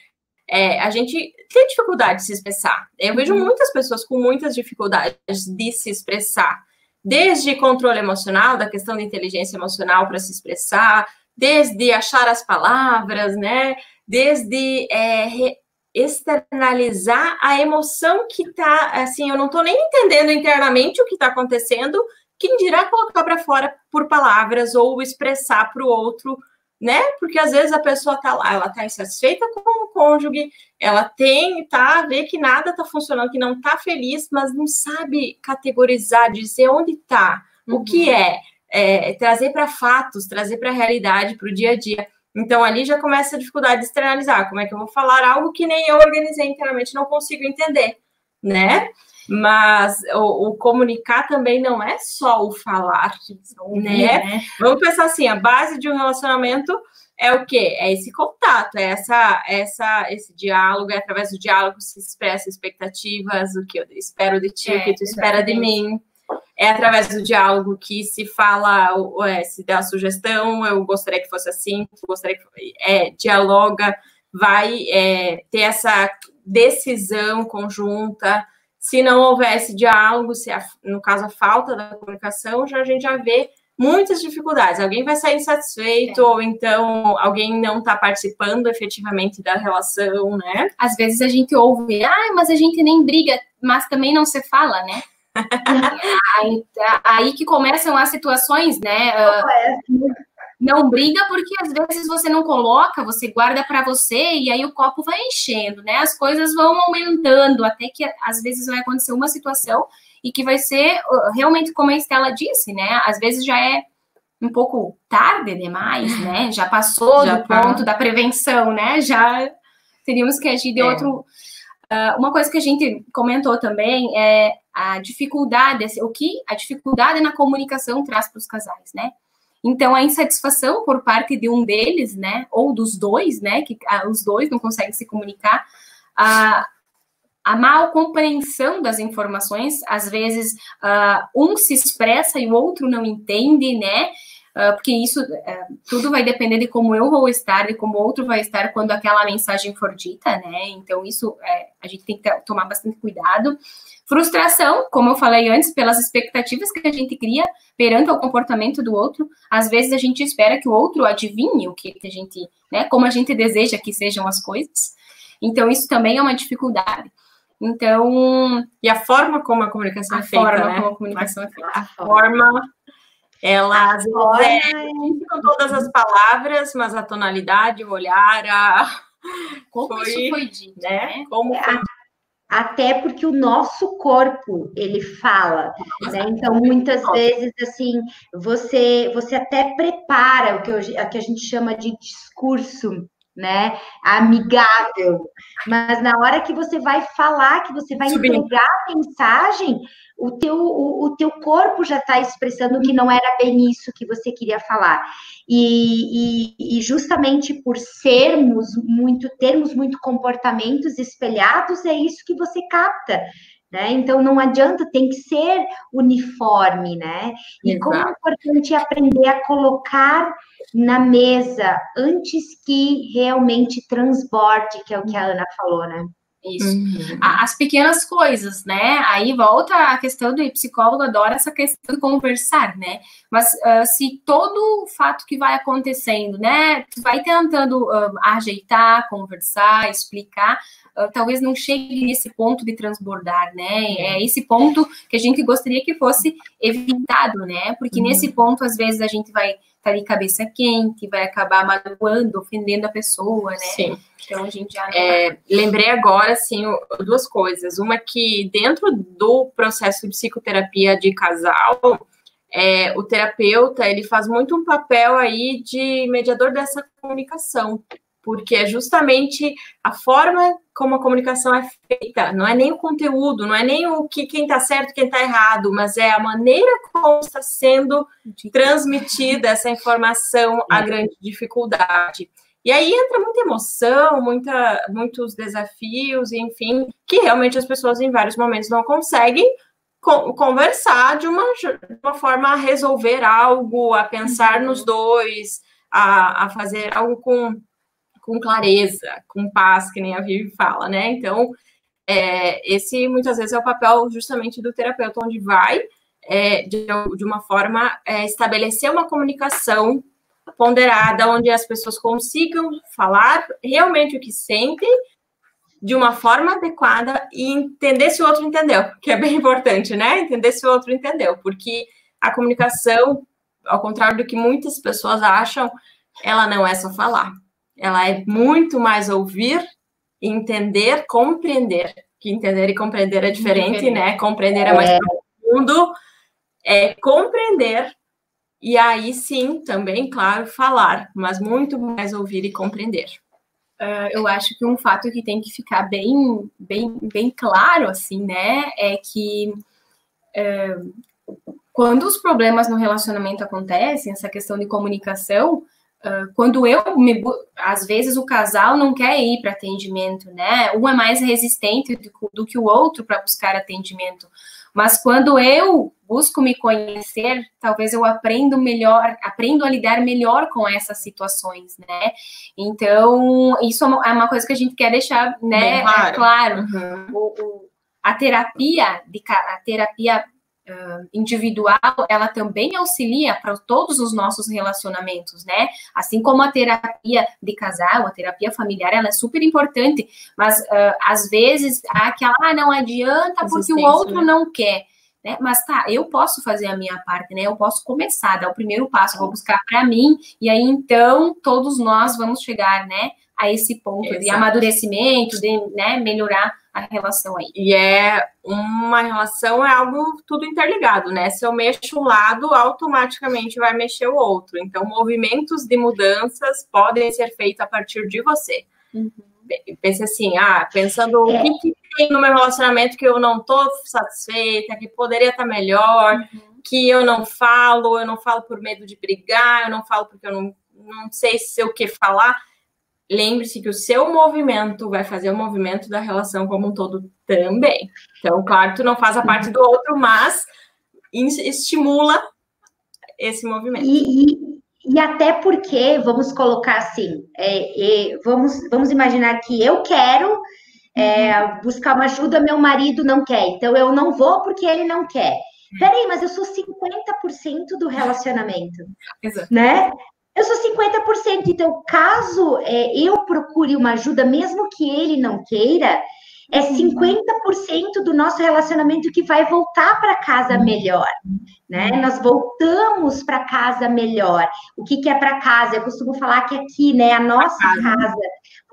é, a gente tem dificuldade de se expressar. Eu vejo uhum. muitas pessoas com muitas dificuldades de se expressar, desde controle emocional, da questão da inteligência emocional para se expressar, desde achar as palavras, né? desde é, externalizar a emoção que está, assim, eu não estou nem entendendo internamente o que está acontecendo, quem dirá colocar para fora por palavras ou expressar para o outro, né? Porque às vezes a pessoa está lá, ela está insatisfeita com o cônjuge, ela tem, tá, vê que nada está funcionando, que não está feliz, mas não sabe categorizar, dizer onde está, uhum. o que uhum. é, é trazer para fatos, trazer para a realidade, para o dia a dia. Então, ali já começa a dificuldade de externalizar. Como é que eu vou falar algo que nem eu organizei internamente, não consigo entender, né? Mas o, o comunicar também não é só o falar, né? né? Vamos pensar assim, a base de um relacionamento é o quê? É esse contato, é essa, essa, esse diálogo, é através do diálogo se expressa expectativas, o que eu espero de ti, é, o que tu espera de mim é através do diálogo que se fala, é, se dá sugestão, eu gostaria que fosse assim, gostaria que é, dialoga, vai é, ter essa decisão conjunta. Se não houvesse diálogo, se a, no caso a falta da comunicação, já a gente já vê muitas dificuldades. Alguém vai sair insatisfeito, é. ou então alguém não está participando efetivamente da relação, né? Às vezes a gente ouve, ah, mas a gente nem briga, mas também não se fala, né? aí, aí, que começam as situações, né? Uh, não briga porque às vezes você não coloca, você guarda para você e aí o copo vai enchendo, né? As coisas vão aumentando até que às vezes vai acontecer uma situação e que vai ser realmente como a Estela disse, né? Às vezes já é um pouco tarde demais, né? Já passou já do tá. ponto da prevenção, né? Já teríamos que agir de é. outro Uh, uma coisa que a gente comentou também é a dificuldade, o que a dificuldade na comunicação traz para os casais, né? Então, a insatisfação por parte de um deles, né, ou dos dois, né, que uh, os dois não conseguem se comunicar, uh, a mal compreensão das informações, às vezes uh, um se expressa e o outro não entende, né? Uh, porque isso uh, tudo vai depender de como eu vou estar, de como o outro vai estar quando aquela mensagem for dita, né? Então, isso é, a gente tem que tomar bastante cuidado. Frustração, como eu falei antes, pelas expectativas que a gente cria perante o comportamento do outro. Às vezes a gente espera que o outro adivinhe o que a gente, né? Como a gente deseja que sejam as coisas. Então, isso também é uma dificuldade. Então. E a forma como a comunicação a é feita. A forma né? como a comunicação é feita. A forma ela às vezes é, com todas as palavras, mas a tonalidade, o olhar, a... como foi, isso foi dito, né? né? Como foi... Até porque o nosso corpo ele fala, né? Então muitas vezes assim você você até prepara o que, eu, o que a gente chama de discurso né? Amigável. Mas na hora que você vai falar, que você vai Subindo. entregar a mensagem, o teu, o, o teu corpo já está expressando que não era bem isso que você queria falar. E, e, e, justamente por sermos muito, termos muito comportamentos espelhados, é isso que você capta. Né? Então não adianta, tem que ser uniforme, né? E Exato. como é importante aprender a colocar na mesa antes que realmente transborde, que é o que a Ana falou, né? Isso. Uhum. As pequenas coisas, né? Aí volta a questão do psicólogo adora essa questão de conversar, né? Mas uh, se todo o fato que vai acontecendo, né, tu vai tentando uh, ajeitar, conversar, explicar, uh, talvez não chegue nesse ponto de transbordar, né? É esse ponto que a gente gostaria que fosse evitado, né? Porque uhum. nesse ponto, às vezes, a gente vai tá ali cabeça quente, vai acabar magoando, ofendendo a pessoa, né? Sim. Então a gente já. É, lembrei agora, assim, duas coisas. Uma que dentro do processo de psicoterapia de casal, é, o terapeuta ele faz muito um papel aí de mediador dessa comunicação porque é justamente a forma como a comunicação é feita, não é nem o conteúdo, não é nem o que quem está certo, quem está errado, mas é a maneira como está sendo transmitida essa informação, a grande dificuldade. E aí entra muita emoção, muita, muitos desafios, enfim, que realmente as pessoas em vários momentos não conseguem conversar de uma, de uma forma a resolver algo, a pensar nos dois, a, a fazer algo com com clareza, com paz, que nem a Vivi fala, né? Então, é, esse muitas vezes é o papel justamente do terapeuta, onde vai, é, de, de, uma forma, é, estabelecer uma comunicação ponderada, onde as pessoas consigam falar realmente o que sentem, de uma forma adequada e entender se o outro entendeu, que é bem importante, né? Entender se o outro entendeu, porque a comunicação, ao contrário do que muitas pessoas acham, ela não é só falar ela é muito mais ouvir, entender, compreender. Que entender e compreender é diferente, né? Compreender é mais é. profundo, é compreender e aí sim, também, claro, falar, mas muito mais ouvir e compreender. Uh, eu acho que um fato que tem que ficar bem, bem, bem claro, assim, né, é que uh, quando os problemas no relacionamento acontecem, essa questão de comunicação, Uh, quando eu me, às vezes o casal não quer ir para atendimento, né? Um é mais resistente do, do que o outro para buscar atendimento. Mas quando eu busco me conhecer, talvez eu aprendo melhor, aprendo a lidar melhor com essas situações, né? Então, isso é uma é coisa que a gente quer deixar, né? claro. É claro. Uhum. O, o, a terapia, de, a terapia uh, individual, ela também auxilia para todos os nossos relacionamentos, né? Assim como a terapia de casal, a terapia familiar, ela é super importante, mas uh, às vezes há aquela, ah, não adianta porque o outro né? não quer. Né? Mas tá, eu posso fazer a minha parte, né? Eu posso começar, dar o primeiro passo, vou buscar para mim, e aí então todos nós vamos chegar, né, a esse ponto Exato. de amadurecimento, de né, melhorar a relação aí. E é uma relação, é algo tudo interligado, né? Se eu mexo um lado, automaticamente vai mexer o outro. Então, movimentos de mudanças podem ser feitos a partir de você. Uhum. Pense assim, ah, pensando o que, que, tem no meu relacionamento que eu não estou satisfeita, que poderia estar melhor, uhum. que eu não falo, eu não falo por medo de brigar, eu não falo porque eu não, não sei se o que falar lembre-se que o seu movimento vai fazer o movimento da relação como um todo também. Então, claro, tu não faz a parte do outro, mas estimula esse movimento. E, e, e até porque, vamos colocar assim, é, é, vamos, vamos imaginar que eu quero é, uhum. buscar uma ajuda, meu marido não quer, então eu não vou porque ele não quer. Peraí, mas eu sou 50% do relacionamento, Exato. né? Eu sou 50%, então caso é, eu procure uma ajuda, mesmo que ele não queira, é 50% uhum. do nosso relacionamento que vai voltar para casa uhum. melhor, né? Uhum. Nós voltamos para casa melhor. O que, que é para casa? Eu costumo falar que aqui, né, a nossa casa.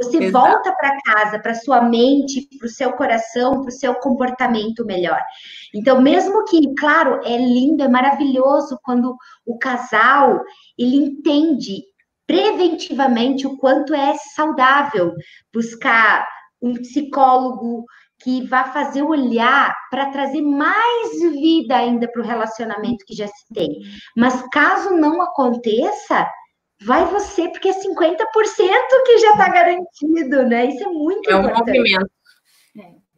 Você Exato. volta para casa, para sua mente, para o seu coração, para o seu comportamento melhor. Então, mesmo que, claro, é lindo, é maravilhoso quando o casal ele entende preventivamente o quanto é saudável buscar um psicólogo que vá fazer olhar para trazer mais vida ainda para o relacionamento que já se tem. Mas caso não aconteça, vai você, porque é 50% que já está garantido, né? Isso é muito é importante. É um movimento.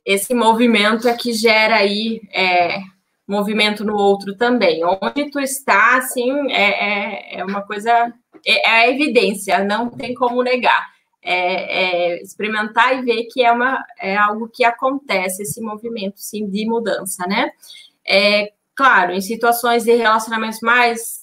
Esse movimento é que gera aí é, movimento no outro também. Onde tu está, assim, é, é, é uma coisa, é, é a evidência, não tem como negar. é, é, experimentar e ver que é, uma, é algo que acontece, esse movimento, sim, de mudança, né? É, claro, em situações de relacionamentos mais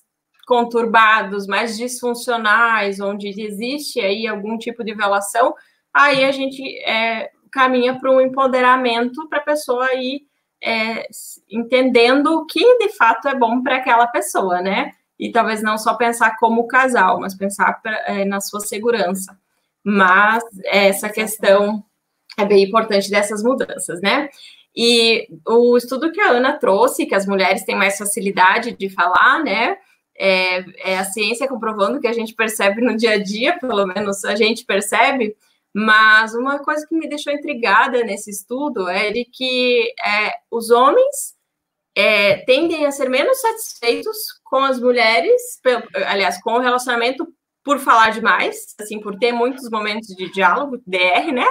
conturbados, mais disfuncionais, onde existe aí algum tipo de violação, aí a gente é, caminha para um empoderamento para a pessoa ir é, entendendo o que de fato é bom para aquela pessoa, né? E talvez não só pensar como casal, mas pensar pra, é, na sua segurança. Mas essa questão é bem importante dessas mudanças, né? E o estudo que a Ana trouxe, que as mulheres têm mais facilidade de falar, né? É, é, a ciência comprovando que a gente percebe no dia a dia, pelo menos a gente percebe, mas uma coisa que me deixou intrigada nesse estudo é de que é, os homens é, tendem a ser menos satisfeitos com as mulheres, aliás, com o relacionamento por falar demais, assim, por ter muitos momentos de diálogo, DR, né?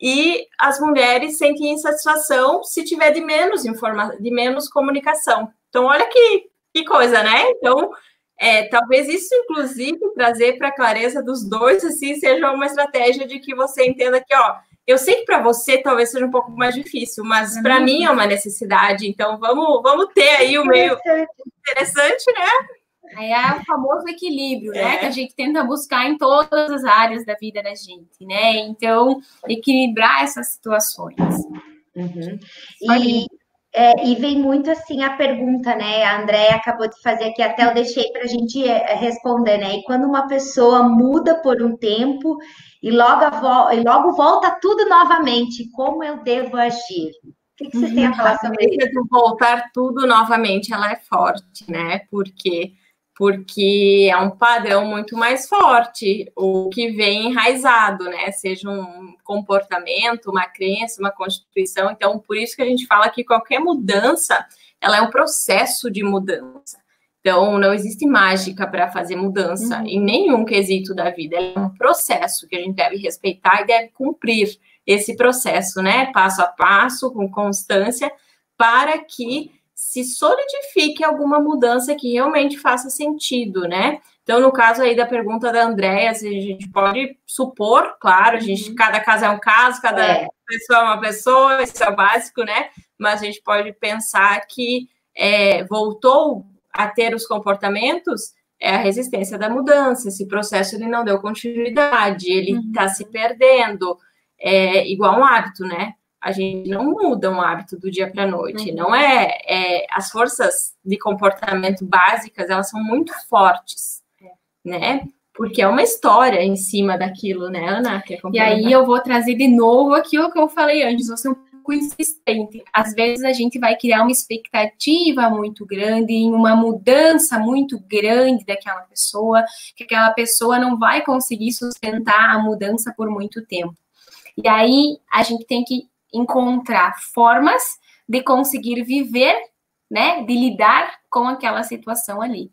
E as mulheres sentem insatisfação se tiver de menos informação, de menos comunicação. Então, olha que, que coisa, né? Então, é, talvez isso, inclusive, trazer para a clareza dos dois, assim, seja uma estratégia de que você entenda que, ó, eu sei que para você talvez seja um pouco mais difícil, mas para mim é uma necessidade. Então, vamos, vamos ter aí o meio interessante, né? Aí é o famoso equilíbrio, né? é. Que a gente tenta buscar em todas as áreas da vida da gente, né? Então, equilibrar essas situações. Uhum. E, é, e vem muito assim a pergunta, né? A Andréia acabou de fazer aqui, até eu deixei para a gente é, responder, né? E quando uma pessoa muda por um tempo e logo, e logo volta tudo novamente, como eu devo agir? O que, que vocês têm a falar sobre isso? Voltar tudo novamente, ela é forte, né? Porque porque é um padrão muito mais forte, o que vem enraizado, né? Seja um comportamento, uma crença, uma constituição. Então, por isso que a gente fala que qualquer mudança, ela é um processo de mudança. Então, não existe mágica para fazer mudança uhum. em nenhum quesito da vida. É um processo que a gente deve respeitar e deve cumprir esse processo, né? Passo a passo, com constância, para que se solidifique alguma mudança que realmente faça sentido, né? Então, no caso aí da pergunta da Andréia, a gente pode supor, claro, a gente, uhum. cada caso é um caso, cada é. pessoa é uma pessoa, isso é o básico, né? Mas a gente pode pensar que é, voltou a ter os comportamentos é a resistência da mudança. Esse processo ele não deu continuidade, ele está uhum. se perdendo, é igual um hábito, né? A gente não muda um hábito do dia para a noite. Uhum. Não é, é, as forças de comportamento básicas elas são muito fortes, é. né? Porque é uma história em cima daquilo, né, Ana? e aí eu vou trazer de novo aquilo que eu falei antes. Você é um pouco insistente. Às vezes a gente vai criar uma expectativa muito grande em uma mudança muito grande daquela pessoa, que aquela pessoa não vai conseguir sustentar a mudança por muito tempo. E aí a gente tem que encontrar formas de conseguir viver, né, de lidar com aquela situação ali.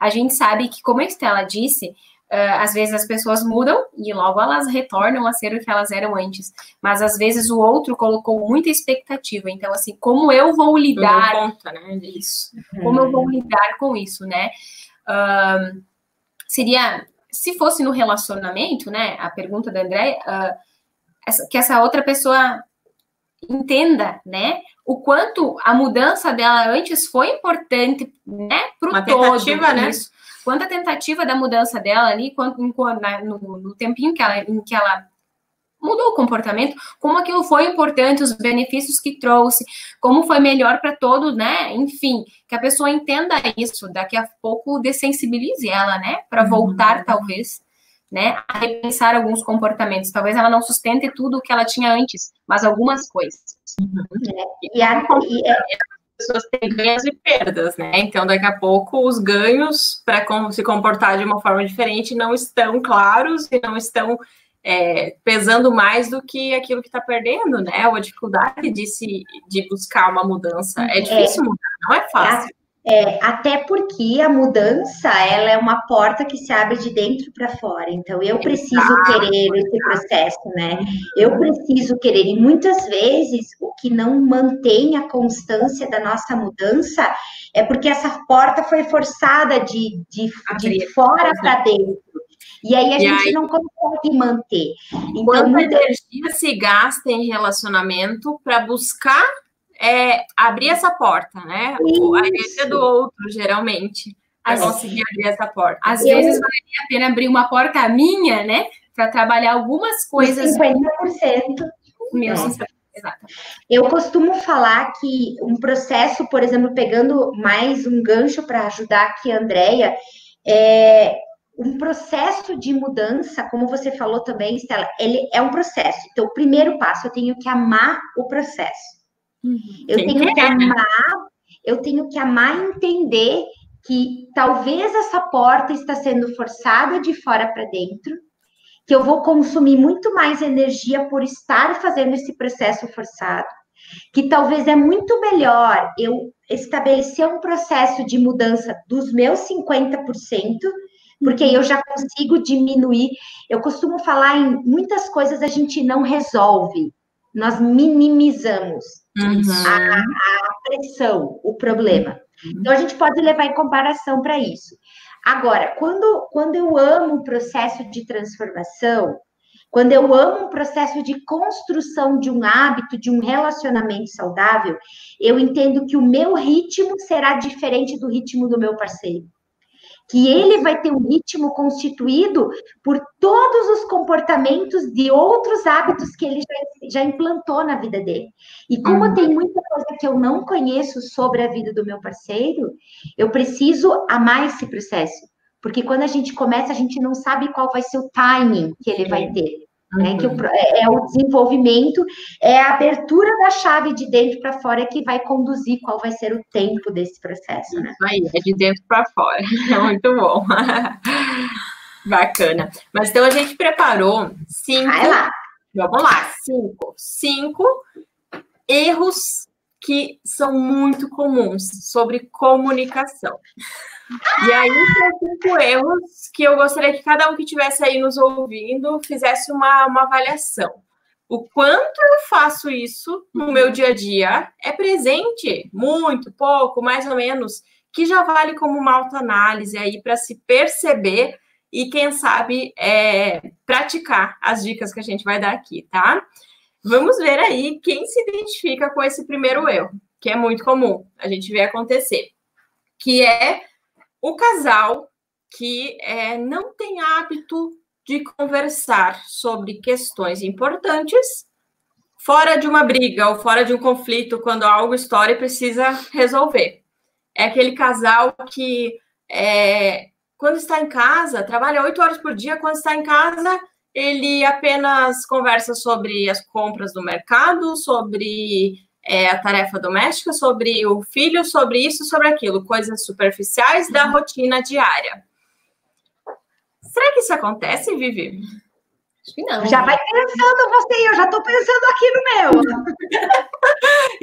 A gente sabe que, como a Estela disse, uh, às vezes as pessoas mudam e logo elas retornam a ser o que elas eram antes. Mas às vezes o outro colocou muita expectativa. Então, assim, como eu vou lidar conta, né, disso? Como eu vou lidar com isso, né? Uh, seria, se fosse no relacionamento, né? A pergunta da André, uh, essa, que essa outra pessoa entenda, né, o quanto a mudança dela antes foi importante, né, para o todo. Tentativa, né? Isso. Quanto a tentativa da mudança dela ali, quanto, no, no tempinho que ela, em que ela mudou o comportamento, como aquilo foi importante, os benefícios que trouxe, como foi melhor para todos, né? Enfim, que a pessoa entenda isso, daqui a pouco dessensibilize ela, né? Para uhum. voltar, uhum. talvez, né, a repensar alguns comportamentos. Talvez ela não sustente tudo o que ela tinha antes, mas algumas coisas. Uhum. É, e, a, e é, as pessoas têm ganhos e perdas, né? Então, daqui a pouco, os ganhos para se comportar de uma forma diferente não estão claros e não estão é, pesando mais do que aquilo que está perdendo, né? Ou a dificuldade de se de buscar uma mudança. É, é. difícil mudar, não é fácil. É, até porque a mudança ela é uma porta que se abre de dentro para fora. Então eu preciso querer esse processo, né? Eu preciso querer e muitas vezes o que não mantém a constância da nossa mudança é porque essa porta foi forçada de, de, de fora para dentro. E aí a e gente aí, não consegue manter. Então, muita... energia se gasta em relacionamento para buscar é, abrir essa porta, né? Isso. A energia do outro, geralmente, para conseguir abrir essa porta. Às Eu... vezes valeria a pena abrir uma porta minha, né? Para trabalhar algumas coisas. 50%. Meu, Eu costumo falar que um processo, por exemplo, pegando mais um gancho para ajudar aqui a Andrea, é, um processo de mudança, como você falou também, Estela, ele é um processo. Então, o primeiro passo, eu tenho que amar o processo. Uhum. Eu tenho que amar, eu tenho que amar e entender que talvez essa porta está sendo forçada de fora para dentro, que eu vou consumir muito mais energia por estar fazendo esse processo forçado, que talvez é muito melhor eu estabelecer um processo de mudança dos meus 50%, porque eu já consigo diminuir. Eu costumo falar em muitas coisas a gente não resolve, nós minimizamos uhum. a, a, pressão, o problema. Uhum. Então a gente pode levar em comparação para isso. Agora, quando, quando eu amo o processo de transformação, quando eu amo um processo de construção de um hábito, de um relacionamento saudável, eu entendo que o meu ritmo será diferente do ritmo do meu parceiro que ele vai ter um ritmo constituído por todos os comportamentos de outros hábitos que ele já, já implantou na vida dele. E como uhum. tem muita coisa que eu não conheço sobre a vida do meu parceiro, eu preciso amar esse processo. Porque quando a gente começa, a gente não sabe qual vai ser o timing que ele vai ter. Né, que o, é, é, o desenvolvimento, é a abertura da chave de dentro para fora que vai conduzir qual vai ser o tempo desse processo. Né? Isso aí, é de dentro para fora. É muito bom. Bacana. Mas então a gente preparou cinco. Vai lá. Vamos lá, cinco. Cinco erros que são muito comuns sobre comunicação. E aí, são cinco erros que eu gostaria que cada um que estivesse aí nos ouvindo fizesse uma, uma avaliação. O quanto eu faço isso no meu dia a dia é presente, muito, pouco, mais ou menos, que já vale como uma autoanálise aí para se perceber e, quem sabe, é, praticar as dicas que a gente vai dar aqui, tá? Vamos ver aí quem se identifica com esse primeiro erro, que é muito comum a gente ver acontecer, que é o casal que é, não tem hábito de conversar sobre questões importantes fora de uma briga ou fora de um conflito, quando algo estoura e precisa resolver. É aquele casal que, é, quando está em casa, trabalha oito horas por dia, quando está em casa, ele apenas conversa sobre as compras do mercado, sobre é, a tarefa doméstica, sobre o filho, sobre isso, sobre aquilo, coisas superficiais da uhum. rotina diária. Será que isso acontece, Vivi? Acho que não. Já vai pensando você, eu já estou pensando aqui no meu.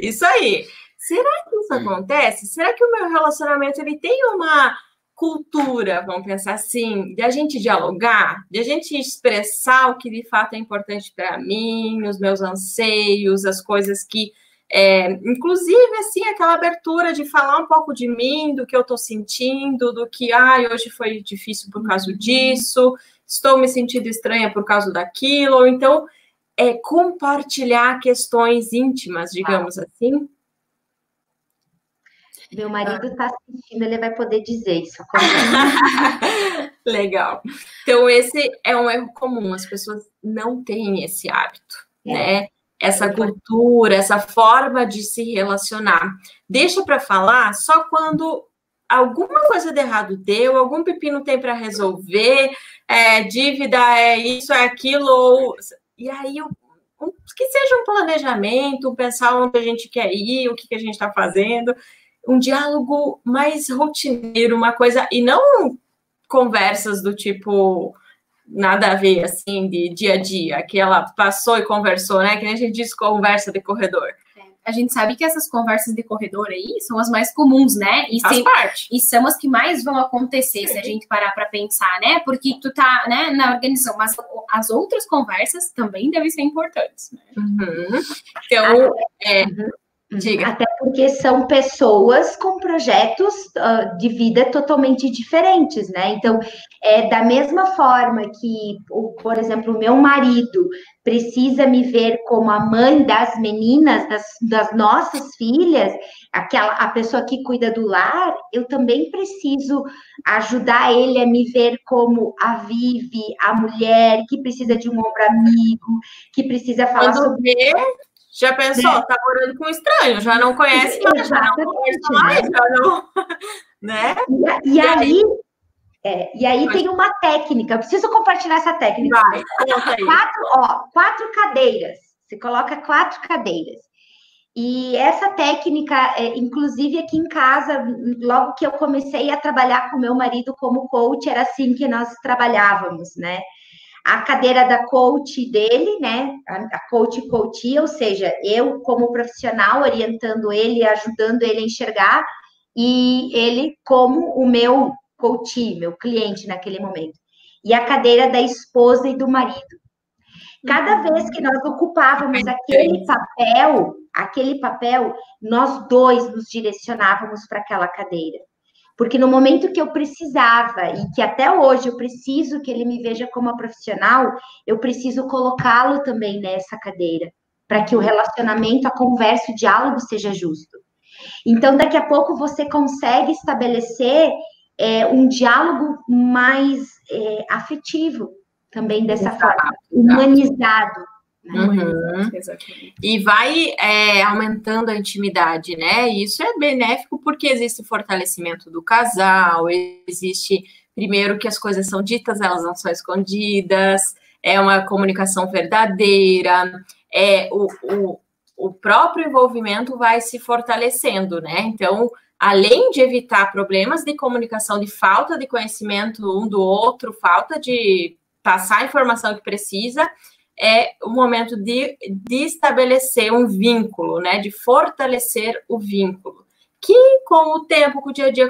isso aí. Será que isso acontece? Será que o meu relacionamento ele tem uma cultura, vamos pensar assim, de a gente dialogar, de a gente expressar o que de fato é importante para mim, os meus anseios, as coisas que é, inclusive, assim, aquela abertura de falar um pouco de mim, do que eu estou sentindo, do que, ai, hoje foi difícil por causa disso, estou me sentindo estranha por causa daquilo, ou então, é compartilhar questões íntimas, digamos ah. assim. Meu marido está assistindo, ele vai poder dizer isso. Legal. Então, esse é um erro comum, as pessoas não têm esse hábito, é. né? essa cultura, essa forma de se relacionar. Deixa para falar só quando alguma coisa de errado deu, algum pepino tem para resolver, é, dívida é isso, é aquilo, ou... e aí um, que seja um planejamento, pensar onde a gente quer ir, o que, que a gente está fazendo, um diálogo mais rotineiro, uma coisa, e não conversas do tipo nada a ver, assim, de dia a dia, que ela passou e conversou, né? Que nem a gente diz conversa de corredor. A gente sabe que essas conversas de corredor aí são as mais comuns, né? E, Faz parte. e são as que mais vão acontecer se a gente parar para pensar, né? Porque tu tá, né, na organização, mas as outras conversas também devem ser importantes. Né? Uhum. Então, é, Diga. Até porque são pessoas com projetos uh, de vida totalmente diferentes, né? Então, é da mesma forma que, por exemplo, o meu marido precisa me ver como a mãe das meninas, das, das nossas filhas, aquela a pessoa que cuida do lar, eu também preciso ajudar ele a me ver como a Vive, a mulher que precisa de um ombro amigo, que precisa falar Quando sobre vê, já pensou, né? tá morando com um estranho, já não conhece mais, já não conversa mais, né? já não. né? E, e, e aí, aí é, e aí tem uma técnica, eu preciso compartilhar essa técnica. Vai, quatro, ó, quatro cadeiras. Você coloca quatro cadeiras. E essa técnica, é, inclusive aqui em casa, logo que eu comecei a trabalhar com meu marido como coach, era assim que nós trabalhávamos, né? A cadeira da coach dele, né? A, coach coach, ou seja, eu como profissional orientando ele, ajudando ele a enxergar, e ele como o meu coach, meu cliente naquele momento. E a cadeira da esposa e do marido. Cada uhum. vez que nós ocupávamos aquele papel, aquele papel, nós dois nos direcionávamos para aquela cadeira. Porque no momento que eu precisava, e que até hoje eu preciso que ele me veja como uma profissional, eu preciso colocá-lo também nessa cadeira, para que o relacionamento, a conversa, o diálogo seja justo. Então, daqui a pouco você consegue estabelecer é, um diálogo mais é, afetivo também dessa Exato. forma, humanizado. Né? Uhum. E vai é, aumentando a intimidade, né? E isso é benéfico porque existe fortalecimento do casal, existe, primeiro, que as coisas são ditas, elas não são escondidas, é uma comunicação verdadeira, é o, o, o próprio envolvimento vai se fortalecendo, né? Então, além de evitar problemas de comunicação, de falta de conhecimento um do outro, falta de passar a informação que precisa, é o momento de, de estabelecer um vínculo, né? De fortalecer o vínculo. Que com o tempo, com o dia a dia,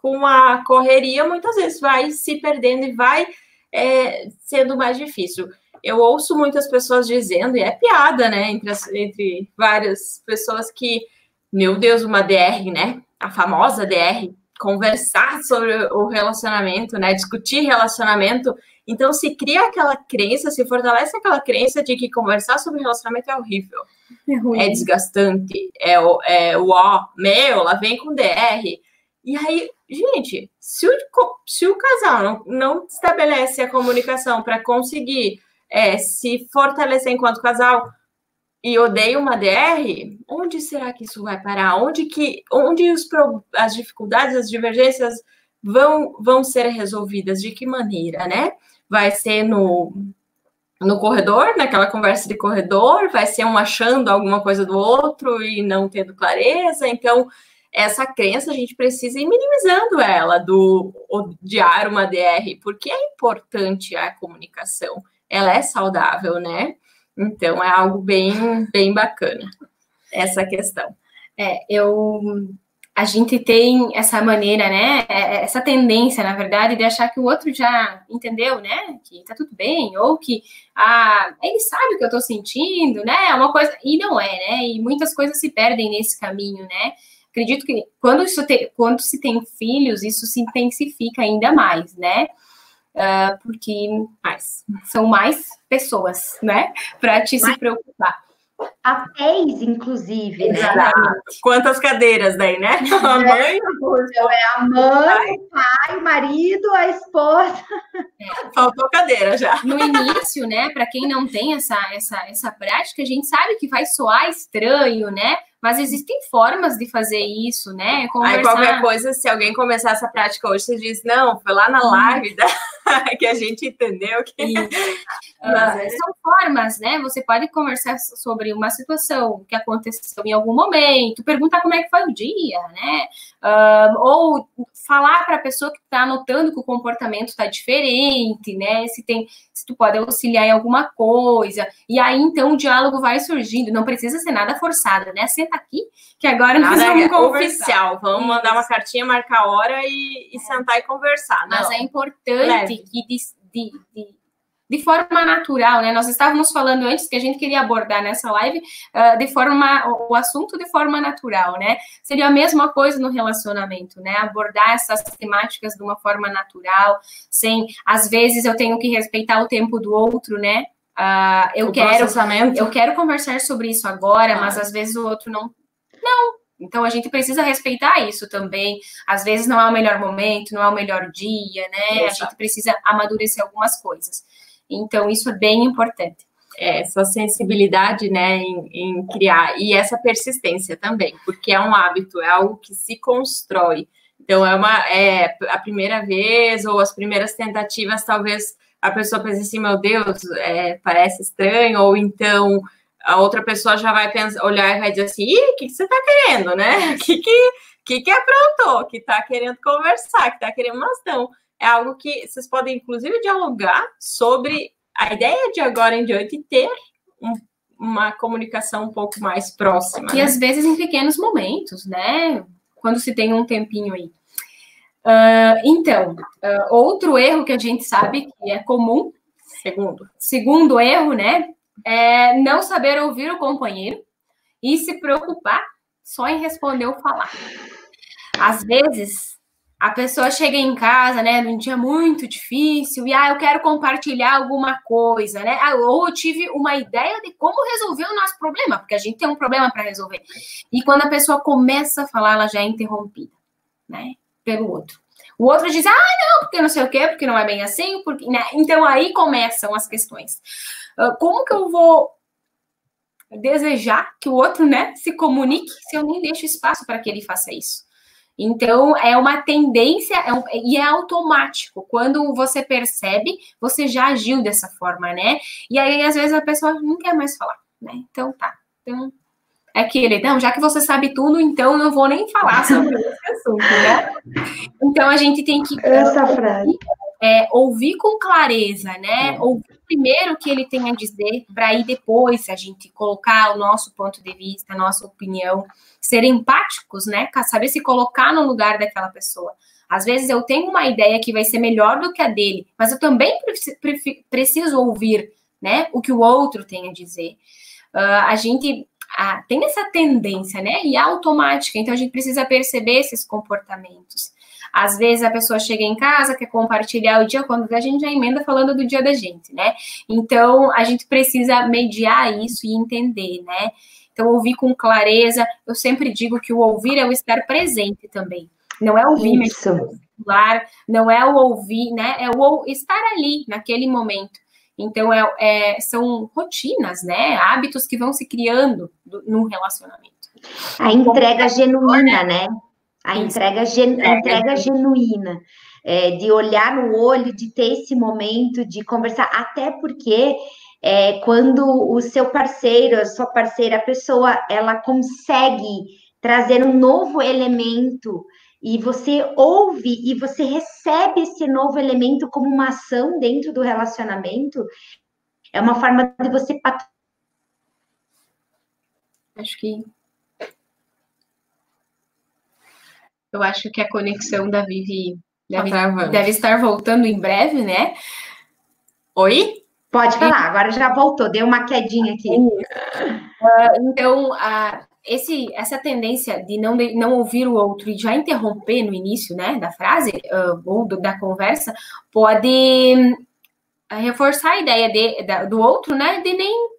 com a correria, muitas vezes vai se perdendo e vai é, sendo mais difícil. Eu ouço muitas pessoas dizendo, e é piada, né? Entre, as, entre várias pessoas que, meu Deus, uma DR, né? A famosa DR, conversar sobre o relacionamento, né? Discutir relacionamento então, se cria aquela crença, se fortalece aquela crença de que conversar sobre relacionamento é horrível, é, é desgastante, é o, é ó, meu, lá vem com DR. E aí, gente, se o, se o casal não, não estabelece a comunicação para conseguir é, se fortalecer enquanto casal e odeia uma DR, onde será que isso vai parar? Onde que, onde os, as dificuldades, as divergências vão, vão ser resolvidas? De que maneira, né? Vai ser no, no corredor, naquela conversa de corredor, vai ser um achando alguma coisa do outro e não tendo clareza. Então, essa crença a gente precisa ir minimizando ela do odiar uma DR, porque é importante a comunicação. Ela é saudável, né? Então é algo bem, bem bacana essa questão. É, eu a gente tem essa maneira, né, é, é, essa tendência, na verdade, de achar que o outro já entendeu, né, que tá tudo bem, ou que ah, ele sabe o que eu tô sentindo, né, é uma coisa, e não é, né, e muitas coisas se perdem nesse caminho, né, acredito que quando, isso te, quando se tem filhos, isso se intensifica ainda mais, né, uh, porque mais, são mais pessoas, né, para te se preocupar papéis, inclusive, né? Quantas cadeiras daí, né? A mãe, então, é a mãe, o pai, o marido, a esposa. É. Faltou cadeira já. No início, né? Para quem não tem essa, essa, essa prática, a gente sabe que vai soar estranho, né? Mas existem formas de fazer isso, né? Conversar... Aí qualquer coisa, se alguém começar essa prática hoje, você diz, não, foi lá na live da... que a gente entendeu que. Mas... São formas, né? Você pode conversar sobre uma situação que aconteceu em algum momento, perguntar como é que foi o dia, né? Uh, ou falar para a pessoa que está notando que o comportamento está diferente, né? Se tem, se tu pode auxiliar em alguma coisa. E aí então o diálogo vai surgindo. Não precisa ser nada forçado, né? Senta aqui que agora nós nada vamos é conversar. oficial. Vamos Isso. mandar uma cartinha, marcar a hora e, e sentar e conversar. Não. Mas é importante que de, de, de de forma natural, né? Nós estávamos falando antes que a gente queria abordar nessa live uh, de forma o assunto de forma natural, né? Seria a mesma coisa no relacionamento, né? Abordar essas temáticas de uma forma natural, sem às vezes eu tenho que respeitar o tempo do outro, né? Uh, eu o quero eu quero conversar sobre isso agora, ah. mas às vezes o outro não não então a gente precisa respeitar isso também. Às vezes não é o melhor momento, não é o melhor dia, né? Exato. A gente precisa amadurecer algumas coisas. Então, isso é bem importante. É, essa sensibilidade, né, em, em, criar, e essa persistência também, porque é um hábito, é algo que se constrói. Então, é uma, é a primeira vez, ou as primeiras tentativas, talvez a pessoa pense assim, meu Deus, é, parece estranho, ou então a outra pessoa já vai pensar, olhar e vai dizer assim, o que, que você está querendo, né? O que, que, que, que aprontou? Que está querendo conversar, que está querendo, mas não é algo que vocês podem, inclusive, dialogar sobre a ideia de agora em diante ter um, uma comunicação um pouco mais próxima. Que né? às vezes em pequenos momentos, né? Quando se tem um tempinho aí. Uh, então, uh, outro erro que a gente sabe que é comum, segundo, segundo erro, né? É não saber ouvir o companheiro e se preocupar só em responder ou falar. Às vezes, a pessoa chega em casa, né, num dia muito difícil, e ah, eu quero compartilhar alguma coisa, né? Ah, ou eu tive uma ideia de como resolver o nosso problema, porque a gente tem um problema para resolver. E quando a pessoa começa a falar, ela já é interrompida, né, pelo outro. O outro diz, ah, não, porque não sei o quê, porque não é bem assim, porque, né? Então aí começam as questões. Uh, como que eu vou desejar que o outro, né, se comunique se eu nem deixo espaço para que ele faça isso? Então, é uma tendência é um, e é automático. Quando você percebe, você já agiu dessa forma, né? E aí, às vezes, a pessoa não quer mais falar, né? Então, tá. Então, é aquele, não, já que você sabe tudo, então não vou nem falar sobre esse assunto, né? Então, a gente tem que... Essa frase. É, ouvir com clareza, né? Ouvir primeiro o que ele tem a dizer, para aí depois a gente colocar o nosso ponto de vista, a nossa opinião, ser empáticos, né? Saber se colocar no lugar daquela pessoa. Às vezes eu tenho uma ideia que vai ser melhor do que a dele, mas eu também preciso ouvir, né? O que o outro tem a dizer. Uh, a gente ah, tem essa tendência, né? E automática, então a gente precisa perceber esses comportamentos. Às vezes a pessoa chega em casa, quer compartilhar o dia, quando a gente já emenda falando do dia da gente, né? Então a gente precisa mediar isso e entender, né? Então, ouvir com clareza. Eu sempre digo que o ouvir é o estar presente também. Não é ouvir celular, não é o ouvir, né? É o estar ali naquele momento. Então, é, é, são rotinas, né? Hábitos que vão se criando do, num relacionamento. A entrega genuína, né? A entrega, gen, a entrega genuína. É, de olhar no olho, de ter esse momento de conversar, até porque é, quando o seu parceiro, a sua parceira, a pessoa, ela consegue trazer um novo elemento e você ouve e você recebe esse novo elemento como uma ação dentro do relacionamento, é uma forma de você acho que eu acho que a conexão da Vivi deve, tá deve estar voltando em breve, né? Oi? Pode falar, agora já voltou, deu uma quedinha aqui. Uh, então, uh, esse, essa tendência de não, de não ouvir o outro e já interromper no início né, da frase uh, ou do, da conversa pode reforçar a ideia de, da, do outro, né, de nem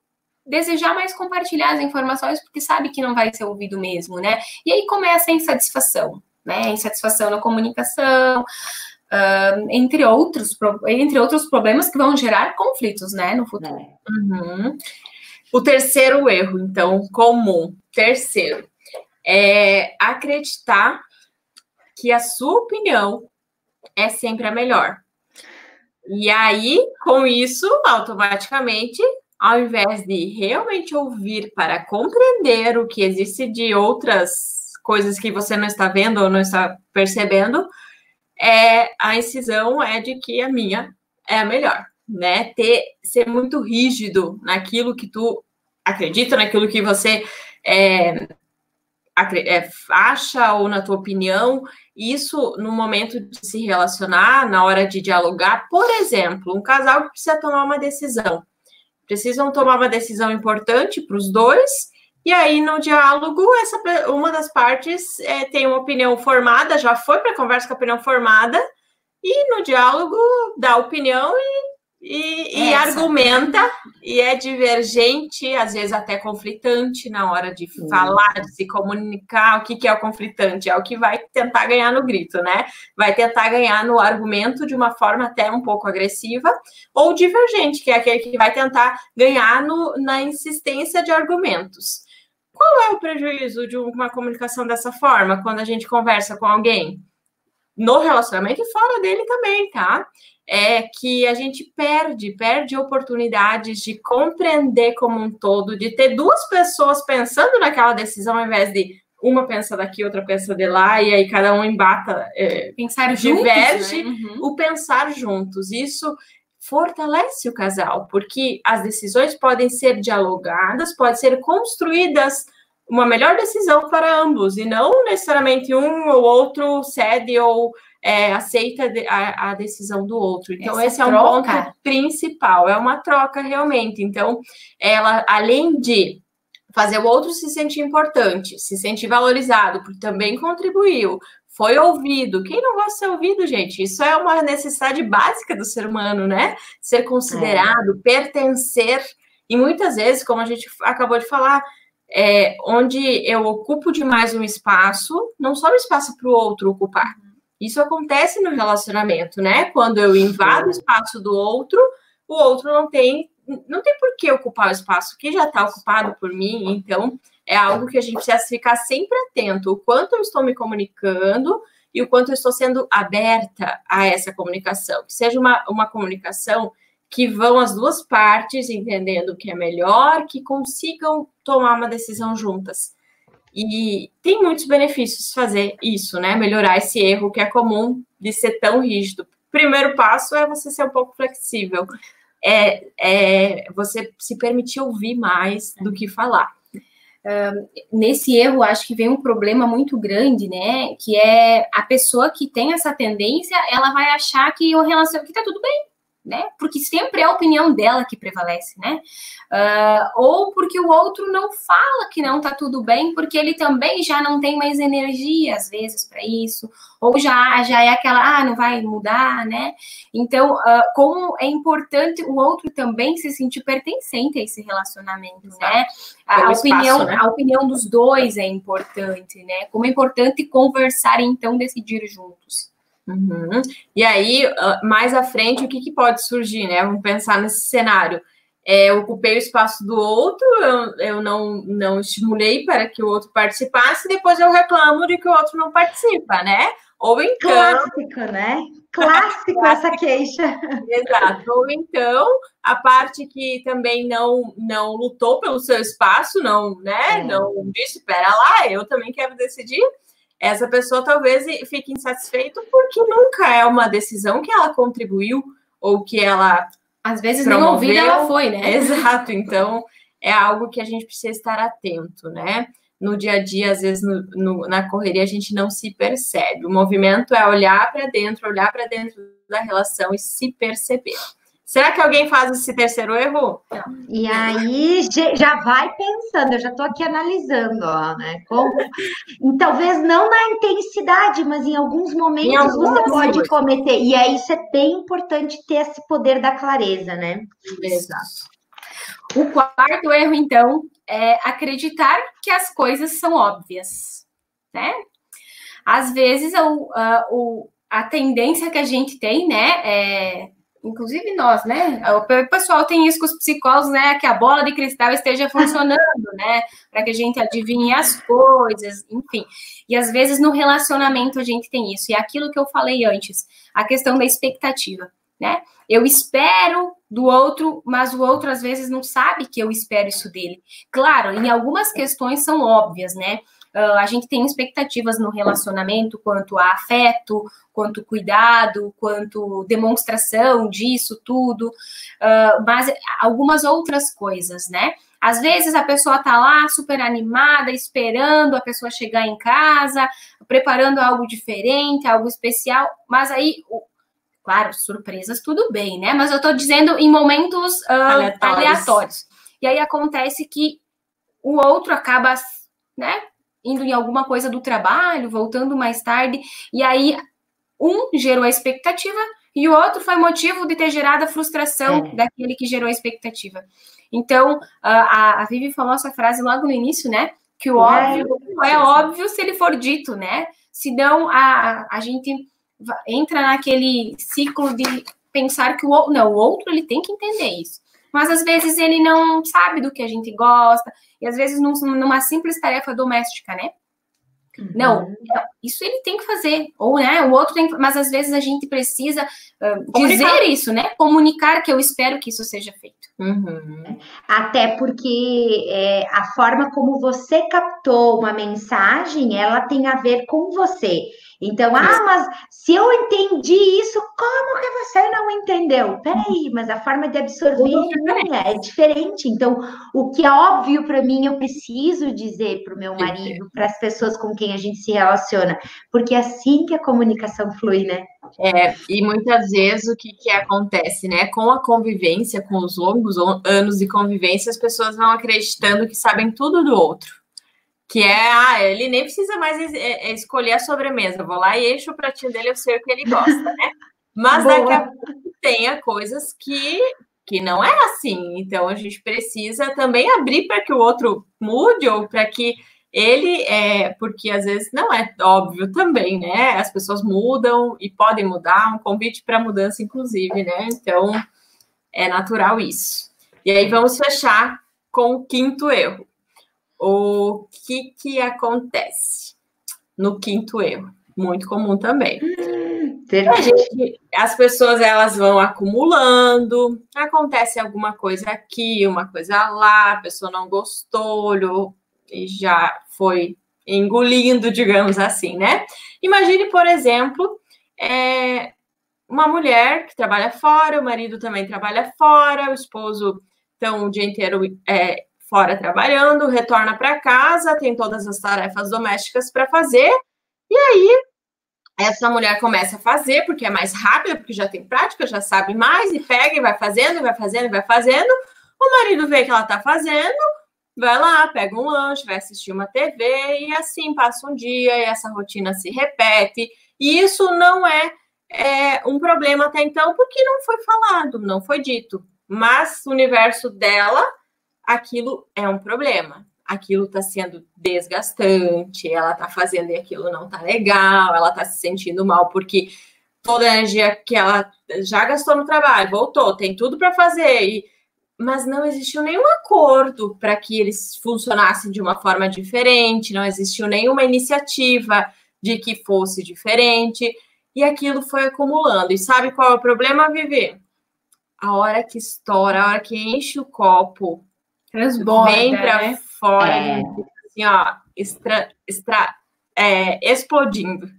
desejar mais compartilhar as informações porque sabe que não vai ser ouvido mesmo, né? E aí começa a insatisfação, né? Insatisfação na comunicação, Uh, entre, outros, entre outros problemas que vão gerar conflitos, né, no futuro. É. Uhum. O terceiro erro, então, comum, terceiro, é acreditar que a sua opinião é sempre a melhor. E aí, com isso, automaticamente, ao invés de realmente ouvir para compreender o que existe de outras coisas que você não está vendo ou não está percebendo, é a incisão é de que a minha é a melhor, né? Ter ser muito rígido naquilo que tu acredita, naquilo que você é, é, acha ou na tua opinião isso no momento de se relacionar, na hora de dialogar, por exemplo, um casal que precisa tomar uma decisão. Precisam tomar uma decisão importante para os dois, e aí no diálogo, essa, uma das partes é, tem uma opinião formada, já foi para a conversa com a opinião formada, e no diálogo dá opinião e e, e argumenta e é divergente, às vezes até conflitante na hora de falar, de se comunicar. O que, que é o conflitante? É o que vai tentar ganhar no grito, né? Vai tentar ganhar no argumento de uma forma até um pouco agressiva, ou divergente, que é aquele que vai tentar ganhar no, na insistência de argumentos. Qual é o prejuízo de uma comunicação dessa forma, quando a gente conversa com alguém? No relacionamento e fora dele também, tá? é que a gente perde, perde oportunidades de compreender como um todo, de ter duas pessoas pensando naquela decisão, ao invés de uma pensa daqui, outra pensa de lá, e aí cada um embata, é, pensar diverge juntos, né? uhum. o pensar juntos. Isso fortalece o casal, porque as decisões podem ser dialogadas, podem ser construídas uma melhor decisão para ambos, e não necessariamente um ou outro cede ou é, aceita a, a, decisão do outro. Então, Essa esse é um ponto principal, é uma troca realmente. Então, ela, além de fazer o outro se sentir importante, se sentir valorizado, porque também contribuiu, foi ouvido. Quem não gosta de ser ouvido, gente? Isso é uma necessidade básica do ser humano, né? Ser considerado, é. pertencer. E muitas vezes, como a gente acabou de falar, é, onde eu ocupo demais um espaço, não só o espaço para o outro ocupar, isso acontece no relacionamento, né? Quando eu invado o espaço do outro, o outro não tem não tem por que ocupar o espaço que já está ocupado por mim. Então, é algo que a gente precisa ficar sempre atento. O quanto eu estou me comunicando e o quanto eu estou sendo aberta a essa comunicação. Que seja uma, uma comunicação que vão as duas partes entendendo o que é melhor, que consigam tomar uma decisão juntas. E tem muitos benefícios fazer isso, né? Melhorar esse erro que é comum de ser tão rígido. Primeiro passo é você ser um pouco flexível. É, é você se permitir ouvir mais do que falar. Nesse erro, acho que vem um problema muito grande, né? Que é a pessoa que tem essa tendência, ela vai achar que o relacionamento que tá tudo bem, né? Porque sempre é a opinião dela que prevalece, né? Uh, ou porque o outro não fala que não tá tudo bem, porque ele também já não tem mais energia, às vezes, para isso, ou já, já é aquela, ah, não vai mudar, né? Então, uh, como é importante o outro também se sentir pertencente a esse relacionamento, Exato. né? A, opinião, né? a opinião dos dois é importante, né? Como é importante conversar e então decidir juntos. Uhum. E aí, ah, mais à frente, o que, que pode surgir, né? Vamos pensar nesse cenário. É, eu ocupei o espaço do outro, eu, eu não, não estimulei para que o outro participasse, depois eu reclamo de que o outro não participa, né? Ou então. Clássico, né? Clássico essa queixa. Exato. Ou então, a parte que também não, não lutou pelo seu espaço, não, né? É. Não disse, espera lá, eu também quero decidir essa pessoa talvez fique insatisfeita porque nunca é uma decisão que ela contribuiu ou que ela às vezes promoveu. não ouvida ela foi, né? Exato. Então é algo que a gente precisa estar atento, né? No dia a dia, às vezes no, no, na correria a gente não se percebe. O movimento é olhar para dentro, olhar para dentro da relação e se perceber. Será que alguém faz esse terceiro erro? Não. E aí já vai pensando, eu já estou aqui analisando, ó, né? Como... E talvez não na intensidade, mas em alguns momentos em você pode cometer. E aí isso é bem importante ter esse poder da clareza, né? Exato. O quarto erro, então, é acreditar que as coisas são óbvias, né? Às vezes, o, a, o, a tendência que a gente tem, né, é inclusive nós, né? O pessoal tem isso com os psicólogos, né? Que a bola de cristal esteja funcionando, né? Para que a gente adivinhe as coisas, enfim. E às vezes no relacionamento a gente tem isso. E é aquilo que eu falei antes, a questão da expectativa, né? Eu espero do outro, mas o outro às vezes não sabe que eu espero isso dele. Claro, em algumas questões são óbvias, né? Uh, a gente tem expectativas no relacionamento quanto a afeto, quanto cuidado, quanto demonstração disso tudo, uh, mas algumas outras coisas, né? Às vezes a pessoa tá lá super animada, esperando a pessoa chegar em casa, preparando algo diferente, algo especial, mas aí, claro, surpresas tudo bem, né? Mas eu tô dizendo em momentos uh, aleatórios. aleatórios. E aí acontece que o outro acaba, né, indo em alguma coisa do trabalho, voltando mais tarde, e aí um gerou a expectativa e o outro foi motivo de ter gerado a frustração é. daquele que gerou a expectativa. Então, a, a Vivi falou essa frase logo no início, né? Que o é, óbvio é óbvio se ele for dito, né? Senão a, a gente entra naquele ciclo de pensar que o outro. Não, o outro ele tem que entender isso. Mas às vezes ele não sabe do que a gente gosta, e às vezes num, numa simples tarefa doméstica, né? Uhum. Não, isso ele tem que fazer, ou né, o outro tem que, mas às vezes a gente precisa uh, dizer isso, né? Comunicar que eu espero que isso seja feito. Uhum. Até porque é, a forma como você captou uma mensagem, ela tem a ver com você. Então, ah, mas se eu entendi isso, como que você não entendeu? Peraí, mas a forma de absorver é, é diferente. Então, o que é óbvio para mim, eu preciso dizer para o meu marido, para as pessoas com quem a gente se relaciona, porque é assim que a comunicação flui, né? É, e muitas vezes o que, que acontece, né? Com a convivência, com os longos anos de convivência, as pessoas vão acreditando que sabem tudo do outro que é, ah, ele nem precisa mais é, é, escolher a sobremesa, vou lá e encho o pratinho dele, eu sei o que ele gosta, né? Mas Boa. daqui a pouco tenha coisas que, que não é assim, então a gente precisa também abrir para que o outro mude ou para que ele é, porque às vezes não é óbvio também, né? As pessoas mudam e podem mudar, um convite para mudança, inclusive, né? Então é natural isso. E aí vamos fechar com o quinto erro o que que acontece no quinto erro? Muito comum também. Hum, gente, as pessoas elas vão acumulando, acontece alguma coisa aqui, uma coisa lá, a pessoa não gostou, olhou e já foi engolindo, digamos assim, né? Imagine, por exemplo, é, uma mulher que trabalha fora, o marido também trabalha fora, o esposo então o dia inteiro é, fora trabalhando, retorna para casa, tem todas as tarefas domésticas para fazer, e aí essa mulher começa a fazer, porque é mais rápida, porque já tem prática, já sabe mais, e pega e vai fazendo, e vai fazendo, e vai fazendo. O marido vê que ela está fazendo, vai lá, pega um lanche, vai assistir uma TV, e assim passa um dia, e essa rotina se repete. E isso não é, é um problema até então, porque não foi falado, não foi dito. Mas o universo dela aquilo é um problema. Aquilo está sendo desgastante, ela está fazendo e aquilo não está legal, ela está se sentindo mal porque toda a energia que ela já gastou no trabalho, voltou, tem tudo para fazer, e, mas não existiu nenhum acordo para que eles funcionassem de uma forma diferente, não existiu nenhuma iniciativa de que fosse diferente, e aquilo foi acumulando. E sabe qual é o problema, Vivi? A hora que estoura, a hora que enche o copo, Transborda, vem para né? fora, é. assim, ó, extra, extra, é, explodindo.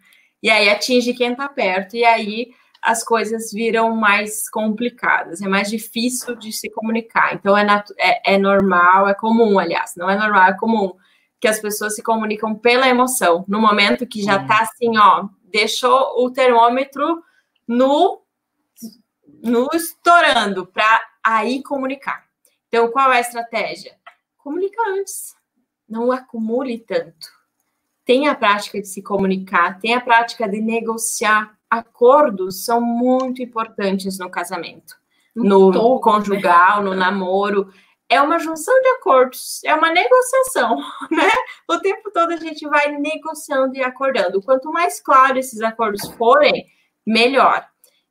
E aí atinge quem está perto, e aí as coisas viram mais complicadas, é mais difícil de se comunicar. Então é, é, é normal, é comum, aliás, não é normal, é comum que as pessoas se comunicam pela emoção, no momento que já está assim, ó, deixou o termômetro no, no estourando para aí comunicar. Então, qual é a estratégia? Comunica antes. Não acumule tanto. Tenha a prática de se comunicar, tenha a prática de negociar. Acordos são muito importantes no casamento, no, no né? conjugal, no namoro. É uma junção de acordos, é uma negociação, né? O tempo todo a gente vai negociando e acordando. Quanto mais claro esses acordos forem, melhor.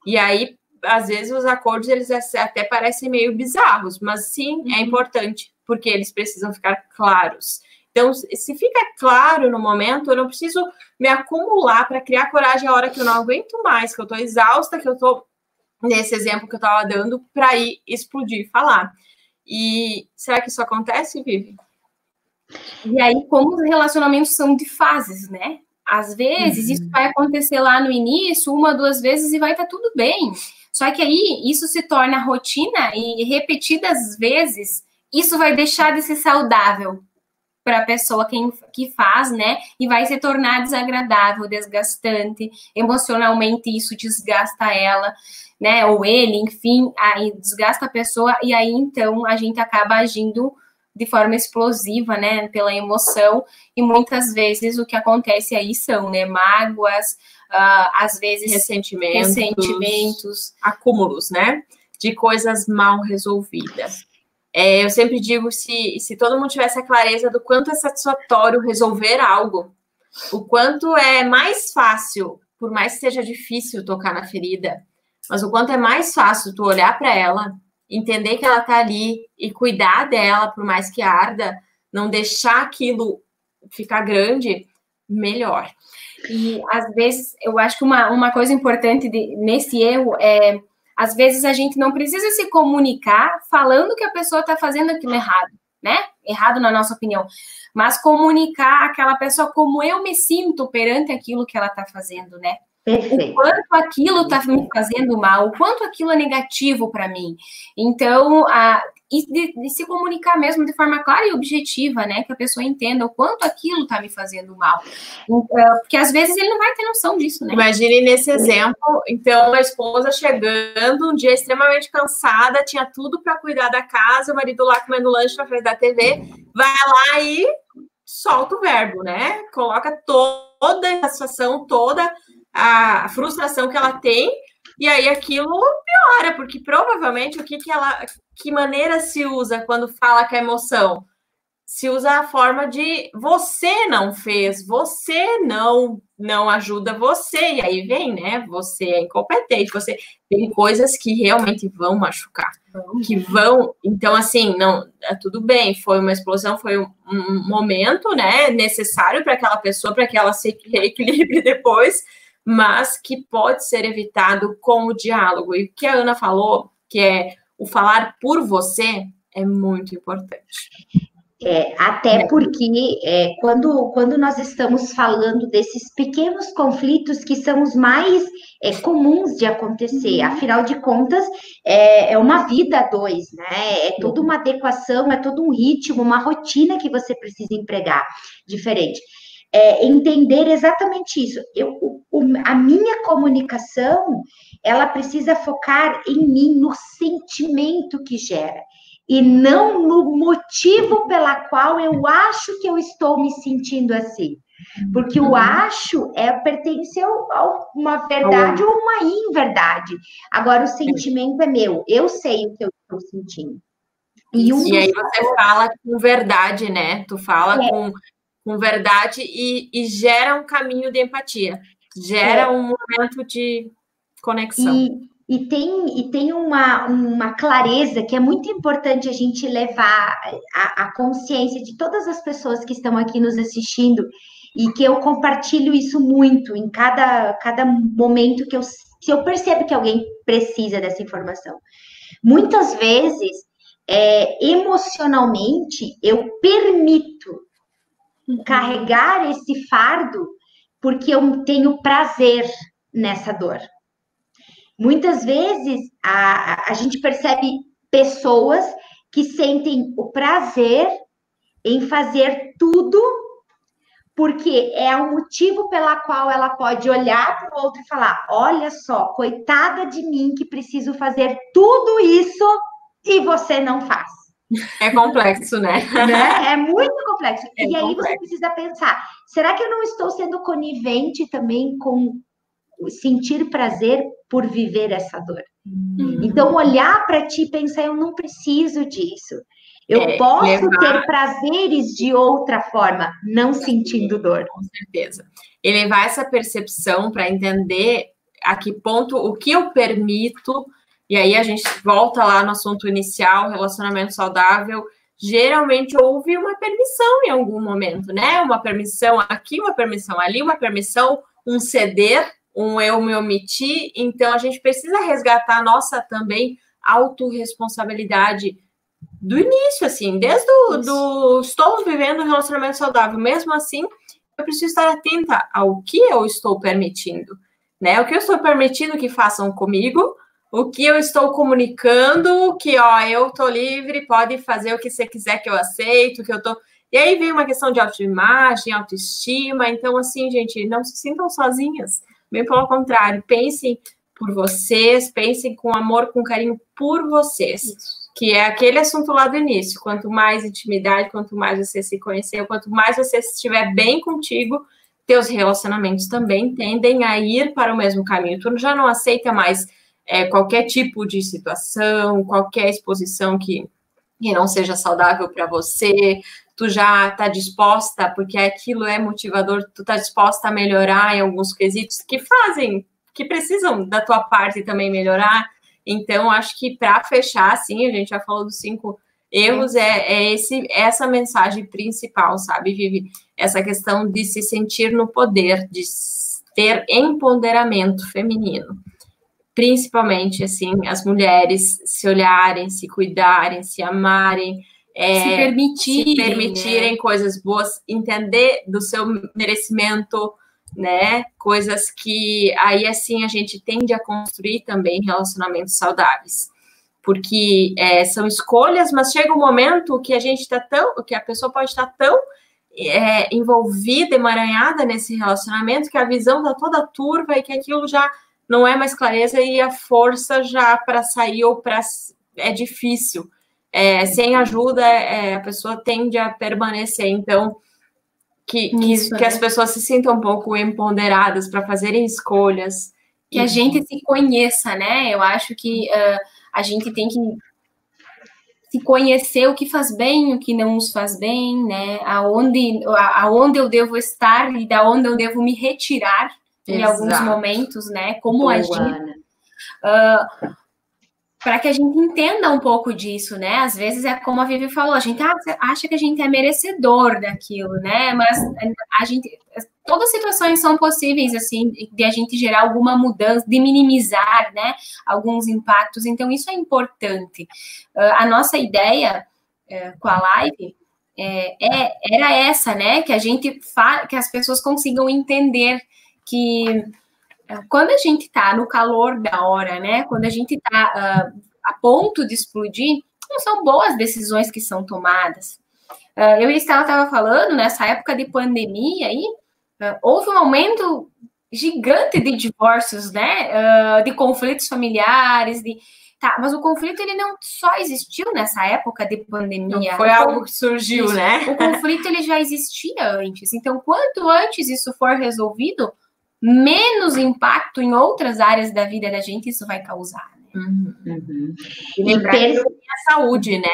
E aí, às vezes os acordos eles até parecem meio bizarros, mas sim é uhum. importante porque eles precisam ficar claros. Então, se fica claro no momento, eu não preciso me acumular para criar coragem a hora que eu não aguento mais, que eu estou exausta, que eu estou nesse exemplo que eu estava dando para ir explodir e falar. E será que isso acontece, Vivi? E aí, como os relacionamentos são de fases, né? Às vezes, uhum. isso vai acontecer lá no início, uma, duas vezes, e vai estar tá tudo bem. Só que aí isso se torna rotina e repetidas vezes isso vai deixar de ser saudável para a pessoa quem, que faz, né? E vai se tornar desagradável, desgastante, emocionalmente isso desgasta ela, né? Ou ele, enfim, aí desgasta a pessoa e aí então a gente acaba agindo de forma explosiva, né? Pela emoção e muitas vezes o que acontece aí são, né? Mágoas, uh, às vezes ressentimentos, ressentimentos, acúmulos, né? De coisas mal resolvidas. É, eu sempre digo se, se todo mundo tivesse a clareza do quanto é satisfatório resolver algo, o quanto é mais fácil, por mais que seja difícil tocar na ferida, mas o quanto é mais fácil tu olhar para ela, entender que ela tá ali e cuidar dela, por mais que arda, não deixar aquilo ficar grande, melhor. E às vezes eu acho que uma, uma coisa importante de, nesse erro é às vezes a gente não precisa se comunicar falando que a pessoa está fazendo aquilo errado, né? Errado na nossa opinião. Mas comunicar aquela pessoa como eu me sinto perante aquilo que ela está fazendo, né? Perfeito. O quanto aquilo está me fazendo mal, o quanto aquilo é negativo para mim. Então, a, e de, de, se comunicar mesmo de forma clara e objetiva, né? Que a pessoa entenda o quanto aquilo está me fazendo mal. Então, porque às vezes ele não vai ter noção disso, né? Imagine nesse exemplo, então, a esposa chegando um dia extremamente cansada, tinha tudo para cuidar da casa, o marido lá comendo lanche na frente da TV, vai lá e solta o verbo, né? Coloca toda a situação, toda a frustração que ela tem, e aí aquilo piora, porque provavelmente o que, que ela. Que maneira se usa quando fala que é emoção? Se usa a forma de você não fez, você não não ajuda você, e aí vem, né? Você é incompetente, você tem coisas que realmente vão machucar, que vão. Então, assim, não, é tudo bem, foi uma explosão, foi um, um momento, né? Necessário para aquela pessoa, para que ela se reequilibre depois mas que pode ser evitado com o diálogo. E o que a Ana falou, que é o falar por você, é muito importante. É, até é. porque é, quando, quando nós estamos falando desses pequenos conflitos que são os mais é, comuns de acontecer, uhum. afinal de contas, é, é uma vida a dois, né? É toda uma adequação, é todo um ritmo, uma rotina que você precisa empregar diferente é, entender exatamente isso. Eu, o, a minha comunicação, ela precisa focar em mim, no sentimento que gera, e não no motivo pela qual eu acho que eu estou me sentindo assim. Porque o acho é pertence a uma verdade ou uma inverdade. Agora, o sentimento é meu, eu sei o que eu estou sentindo. E, um e aí você fala com verdade, né? Tu fala é. com com verdade e, e gera um caminho de empatia, gera é. um momento de conexão. E, e tem, e tem uma, uma clareza que é muito importante a gente levar a, a consciência de todas as pessoas que estão aqui nos assistindo e que eu compartilho isso muito em cada, cada momento que eu, se eu percebo que alguém precisa dessa informação. Muitas vezes, é, emocionalmente, eu permito Uhum. carregar esse fardo porque eu tenho prazer nessa dor. Muitas vezes a, a gente percebe pessoas que sentem o prazer em fazer tudo porque é o motivo pela qual ela pode olhar para o outro e falar: olha só, coitada de mim que preciso fazer tudo isso e você não faz. É complexo, né? né? É muito complexo. É e aí você precisa pensar: será que eu não estou sendo conivente também com sentir prazer por viver essa dor? Hum. Então, olhar para ti e pensar: eu não preciso disso. Eu é, posso levar... ter prazeres de outra forma, não sentindo dor. Com certeza. E levar essa percepção para entender a que ponto o que eu permito e aí a gente volta lá no assunto inicial, relacionamento saudável. Geralmente houve uma permissão em algum momento, né? Uma permissão aqui, uma permissão ali, uma permissão, um ceder, um eu me omitir. Então a gente precisa resgatar a nossa também autorresponsabilidade do início, assim, desde o do estou vivendo um relacionamento saudável. Mesmo assim, eu preciso estar atenta ao que eu estou permitindo, né? O que eu estou permitindo que façam comigo, o que eu estou comunicando, que ó, eu tô livre, pode fazer o que você quiser que eu aceito, que eu tô. E aí vem uma questão de autoimagem, autoestima. Então, assim, gente, não se sintam sozinhas. Bem pelo contrário, pensem por vocês, pensem com amor, com carinho por vocês. Isso. Que é aquele assunto lá do início. Quanto mais intimidade, quanto mais você se conhecer, quanto mais você estiver bem contigo, teus relacionamentos também tendem a ir para o mesmo caminho. Tu já não aceita mais é, qualquer tipo de situação, qualquer exposição que, que não seja saudável para você, tu já está disposta, porque aquilo é motivador, tu está disposta a melhorar em alguns quesitos que fazem, que precisam da tua parte também melhorar. Então, acho que para fechar, assim, a gente já falou dos cinco erros, é, é esse, essa mensagem principal, sabe, Vivi? Essa questão de se sentir no poder, de ter empoderamento feminino principalmente assim as mulheres se olharem, se cuidarem, se amarem, é, se permitirem, se permitirem né? coisas boas, entender do seu merecimento, né? Coisas que aí assim a gente tende a construir também relacionamentos saudáveis. Porque é, são escolhas, mas chega um momento que a gente está tão, que a pessoa pode estar tão é, envolvida, emaranhada nesse relacionamento, que a visão está toda turva e que aquilo já não é mais clareza e a força já para sair ou para é difícil. É, sem ajuda, é, a pessoa tende a permanecer. Então, que, Isso, que, que as né? pessoas se sintam um pouco empoderadas para fazerem escolhas. Que e... a gente se conheça, né? Eu acho que uh, a gente tem que se conhecer o que faz bem, o que não nos faz bem, né? Aonde, aonde eu devo estar e da onde eu devo me retirar em alguns momentos, né? Como Boa, agir. Uh, para que a gente entenda um pouco disso, né? Às vezes é como a Vivi falou, a gente acha que a gente é merecedor daquilo, né? Mas a gente, todas as situações são possíveis, assim, de a gente gerar alguma mudança, de minimizar, né? Alguns impactos. Então isso é importante. Uh, a nossa ideia uh, com a live é, é, era essa, né? Que a gente que as pessoas consigam entender que é, quando a gente está no calor da hora, né? Quando a gente está uh, ah, a ponto de explodir, não são boas decisões que são tomadas. Uh, eu e Estela estava falando, nessa época de pandemia aí, uh, houve um aumento gigante de divórcios, né? de conflitos familiares, de Tá, mas o conflito ele não só existiu nessa época de pandemia. Não foi algo que surgiu, né? O conflito ele já existia antes. Então, quanto antes isso for resolvido, menos impacto em outras áreas da vida da gente isso vai causar. Né? Uhum. Uhum. E lembrar e que é saúde, né?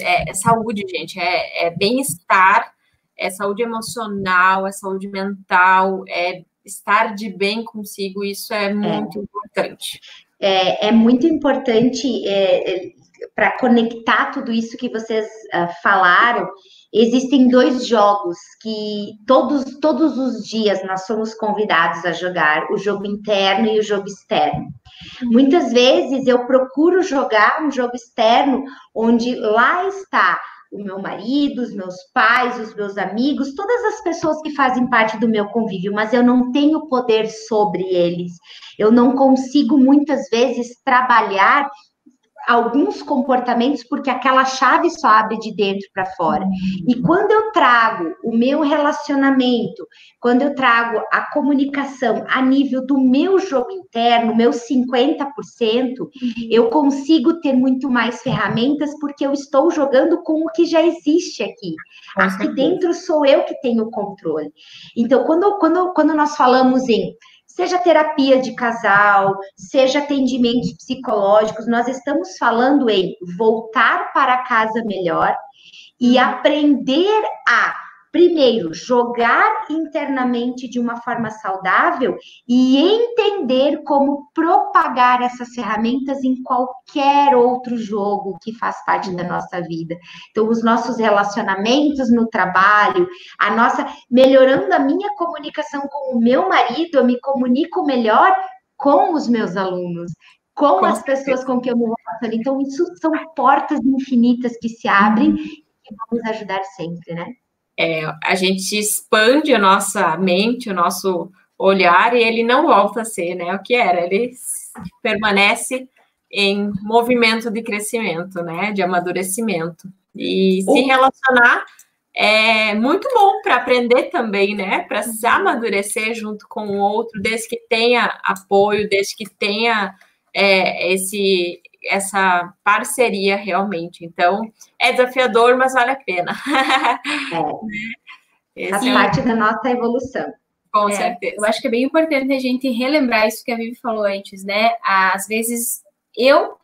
É, é saúde, gente, é, é bem-estar, é saúde emocional, é saúde mental, é estar de bem consigo, isso é, é. muito importante. É, é muito importante é, para conectar tudo isso que vocês uh, falaram Existem dois jogos que todos, todos os dias nós somos convidados a jogar, o jogo interno e o jogo externo. Muitas vezes eu procuro jogar um jogo externo onde lá está o meu marido, os meus pais, os meus amigos, todas as pessoas que fazem parte do meu convívio, mas eu não tenho poder sobre eles. Eu não consigo muitas vezes trabalhar alguns comportamentos porque aquela chave só abre de dentro para fora. E quando eu trago o meu relacionamento, quando eu trago a comunicação a nível do meu jogo interno, meu 50%, eu consigo ter muito mais ferramentas porque eu estou jogando com o que já existe aqui. Aqui dentro sou eu que tenho o controle. Então, quando, quando, quando nós falamos em seja terapia de casal, seja atendimentos psicológicos, nós estamos falando em voltar para casa melhor e aprender a primeiro, jogar internamente de uma forma saudável e entender como propagar essas ferramentas em qualquer outro jogo que faz parte da nossa vida. Então, os nossos relacionamentos no trabalho, a nossa melhorando a minha comunicação com o meu marido, eu me comunico melhor com os meus alunos, com, com as pessoas com quem eu me relaciono. Então, isso são portas infinitas que se abrem uhum. e vão nos ajudar sempre, né? É, a gente expande a nossa mente, o nosso olhar, e ele não volta a ser né, o que era, ele permanece em movimento de crescimento, né? De amadurecimento. E se relacionar é muito bom para aprender também, né? Para se amadurecer junto com o outro, desde que tenha apoio, desde que tenha é, esse essa parceria realmente. Então, é desafiador, mas vale a pena. É. Faz parte da nossa evolução. Com é, certeza. Eu acho que é bem importante a gente relembrar isso que a Vivi falou antes, né? Às vezes eu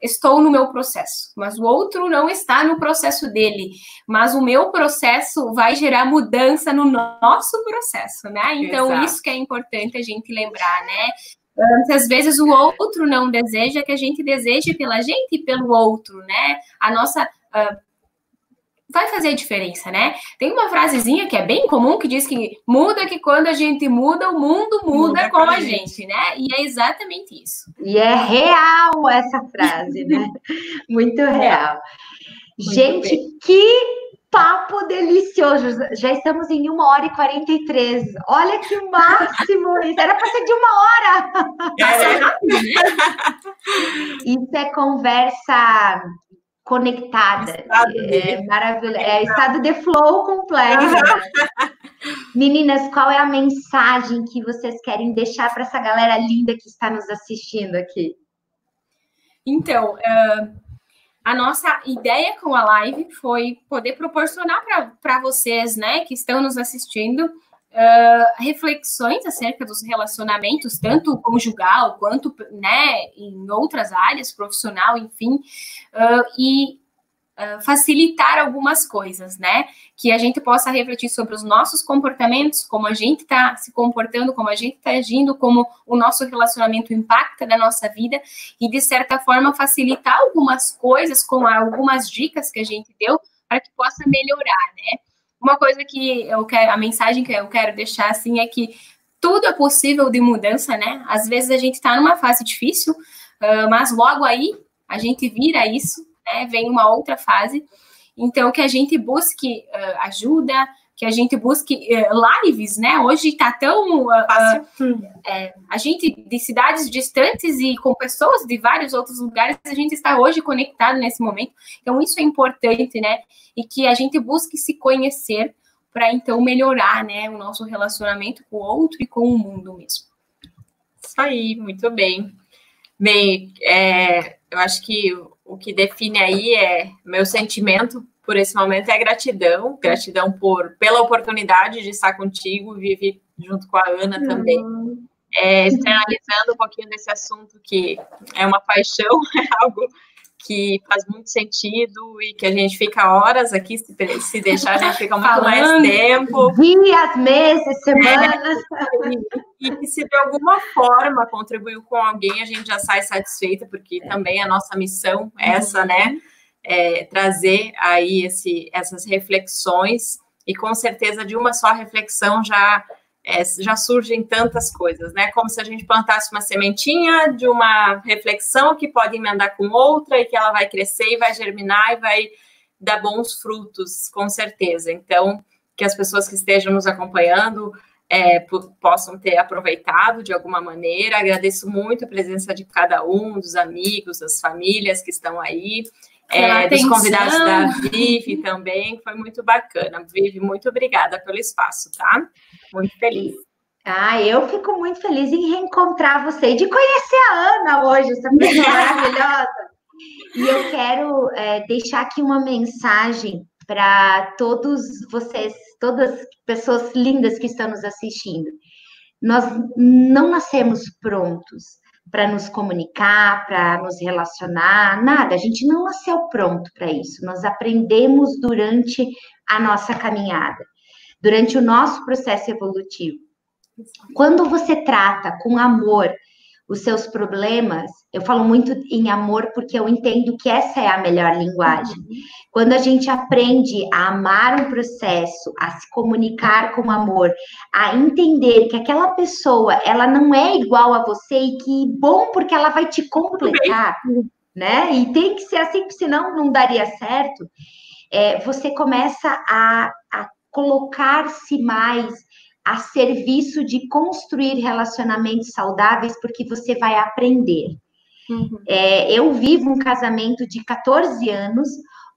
estou no meu processo, mas o outro não está no processo dele. Mas o meu processo vai gerar mudança no nosso processo, né? Então, Exato. isso que é importante a gente lembrar, né? Muitas vezes o outro não deseja que a gente deseje pela gente e pelo outro, né? A nossa. Uh, vai fazer a diferença, né? Tem uma frasezinha que é bem comum que diz que muda que quando a gente muda, o mundo muda, muda com a gente. gente, né? E é exatamente isso. E é real essa frase, né? Muito real. Muito gente, bem. que papo delicioso. Já estamos em uma hora e 43. Olha que máximo! Isso era para ser de uma hora. É. Isso é conversa conectada. é maravilhoso. É estado de flow completo. Meninas, qual é a mensagem que vocês querem deixar para essa galera linda que está nos assistindo aqui? Então, uh, a nossa ideia com a live foi poder proporcionar para vocês, né, que estão nos assistindo, uh, reflexões acerca dos relacionamentos, tanto conjugal quanto, né, em outras áreas, profissional, enfim, uh, e facilitar algumas coisas, né? Que a gente possa refletir sobre os nossos comportamentos, como a gente está se comportando, como a gente está agindo, como o nosso relacionamento impacta na nossa vida e, de certa forma, facilitar algumas coisas com algumas dicas que a gente deu para que possa melhorar, né? Uma coisa que eu quero, a mensagem que eu quero deixar assim é que tudo é possível de mudança, né? Às vezes a gente está numa fase difícil, uh, mas logo aí a gente vira isso né? Vem uma outra fase. Então, que a gente busque uh, ajuda, que a gente busque uh, lives, né? Hoje está tão. Uh, é, a gente, de cidades distantes e com pessoas de vários outros lugares, a gente está hoje conectado nesse momento. Então, isso é importante, né? E que a gente busque se conhecer para então melhorar, né? O nosso relacionamento com o outro e com o mundo mesmo. Isso aí, muito bem. Bem, é, eu acho que o que define aí é meu sentimento por esse momento é gratidão, gratidão por pela oportunidade de estar contigo, vive junto com a Ana também. Uhum. É, externalizando um pouquinho desse assunto que é uma paixão, é algo que faz muito sentido e que a gente fica horas aqui, se, se deixar, a gente fica muito Falando. mais tempo. Dias, meses, semanas. E, que se de alguma forma contribuiu com alguém, a gente já sai satisfeita, porque é. também a nossa missão é essa, né? É, trazer aí esse, essas reflexões, e com certeza de uma só reflexão já é, já surgem tantas coisas, né? Como se a gente plantasse uma sementinha de uma reflexão que pode emendar com outra e que ela vai crescer e vai germinar e vai dar bons frutos, com certeza. Então, que as pessoas que estejam nos acompanhando é, possam ter aproveitado de alguma maneira. Agradeço muito a presença de cada um, dos amigos, das famílias que estão aí é, dos convidados da Vivi também, foi muito bacana. Vivi, muito obrigada pelo espaço, tá? Muito feliz. Ah, eu fico muito feliz em reencontrar você e de conhecer a Ana hoje, essa pessoa maravilhosa. E eu quero é, deixar aqui uma mensagem para todos vocês, todas as pessoas lindas que estão nos assistindo. Nós não nascemos prontos para nos comunicar, para nos relacionar, nada. A gente não nasceu pronto para isso. Nós aprendemos durante a nossa caminhada, durante o nosso processo evolutivo. Quando você trata com amor os seus problemas, eu falo muito em amor porque eu entendo que essa é a melhor linguagem. Uhum. Quando a gente aprende a amar um processo, a se comunicar com amor, a entender que aquela pessoa, ela não é igual a você e que bom porque ela vai te completar, né? E tem que ser assim, senão não daria certo. É, você começa a, a colocar-se mais a serviço de construir relacionamentos saudáveis, porque você vai aprender. Uhum. É, eu vivo um casamento de 14 anos,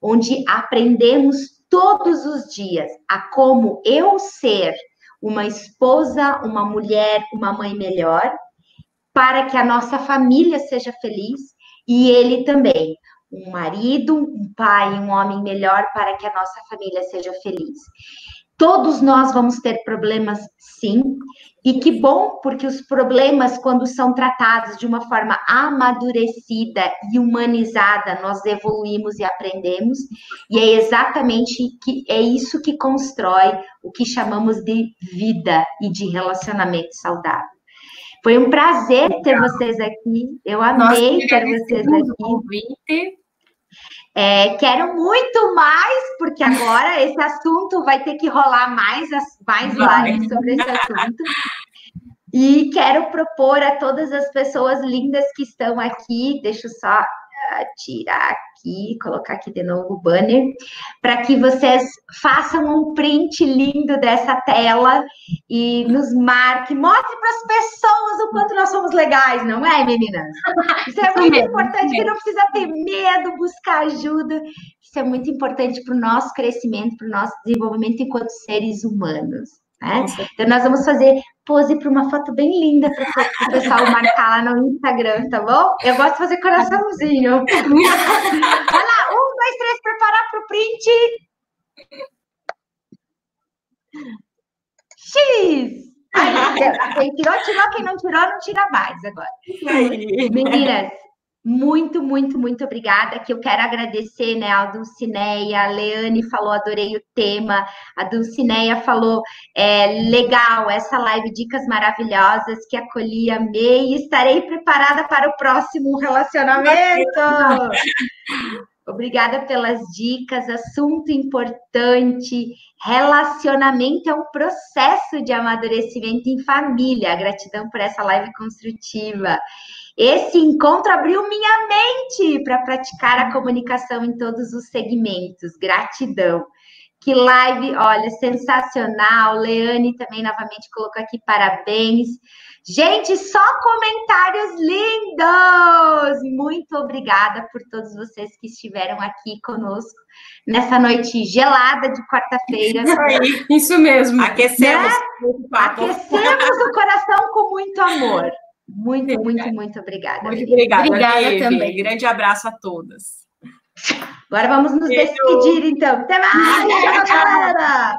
onde aprendemos todos os dias a como eu ser uma esposa, uma mulher, uma mãe melhor, para que a nossa família seja feliz e ele também. Um marido, um pai, um homem melhor para que a nossa família seja feliz. Todos nós vamos ter problemas, sim, e que bom, porque os problemas, quando são tratados de uma forma amadurecida e humanizada, nós evoluímos e aprendemos, e é exatamente que é isso que constrói o que chamamos de vida e de relacionamento saudável. Foi um prazer ter vocês aqui. Eu amei Nossa, ter vocês aqui. Convite. É, quero muito mais, porque agora esse assunto vai ter que rolar mais, mais lives sobre esse assunto. E quero propor a todas as pessoas lindas que estão aqui, deixa eu só tirar aqui, colocar aqui de novo o banner, para que vocês façam um print lindo dessa tela e nos marque, mostre para as pessoas o quanto nós somos legais, não é, meninas? Isso é muito importante, que não precisa ter medo, buscar ajuda. Isso é muito importante para o nosso crescimento, para o nosso desenvolvimento enquanto seres humanos. Né? Então, nós vamos fazer pose para uma foto bem linda para o pessoal marcar lá no Instagram, tá bom? Eu gosto de fazer coraçãozinho. Vai lá, um, dois, três, preparar para o print. X! quem tirou, tirou, quem não tirou, não tira mais agora. Meninas, muito, muito, muito obrigada. Que eu quero agradecer, né, a Dulcineia, a Leane falou, adorei o tema. A Dulcineia falou, é, legal, essa live, dicas maravilhosas que acolhi, amei. Estarei preparada para o próximo relacionamento. Obrigada pelas dicas, assunto importante. Relacionamento é um processo de amadurecimento em família. Gratidão por essa live construtiva. Esse encontro abriu minha mente para praticar a comunicação em todos os segmentos. Gratidão. Que live, olha, sensacional. Leane também novamente colocou aqui parabéns. Gente, só comentários lindos! Muito obrigada por todos vocês que estiveram aqui conosco nessa noite gelada de quarta-feira. Isso mesmo. Aquecemos. Né? Aquecemos o coração com muito amor. Muito, muito, muito obrigada. Muito obrigada. Obrigada também. Grande abraço a todas. Agora vamos nos Beijo. despedir, então. Até mais, galera!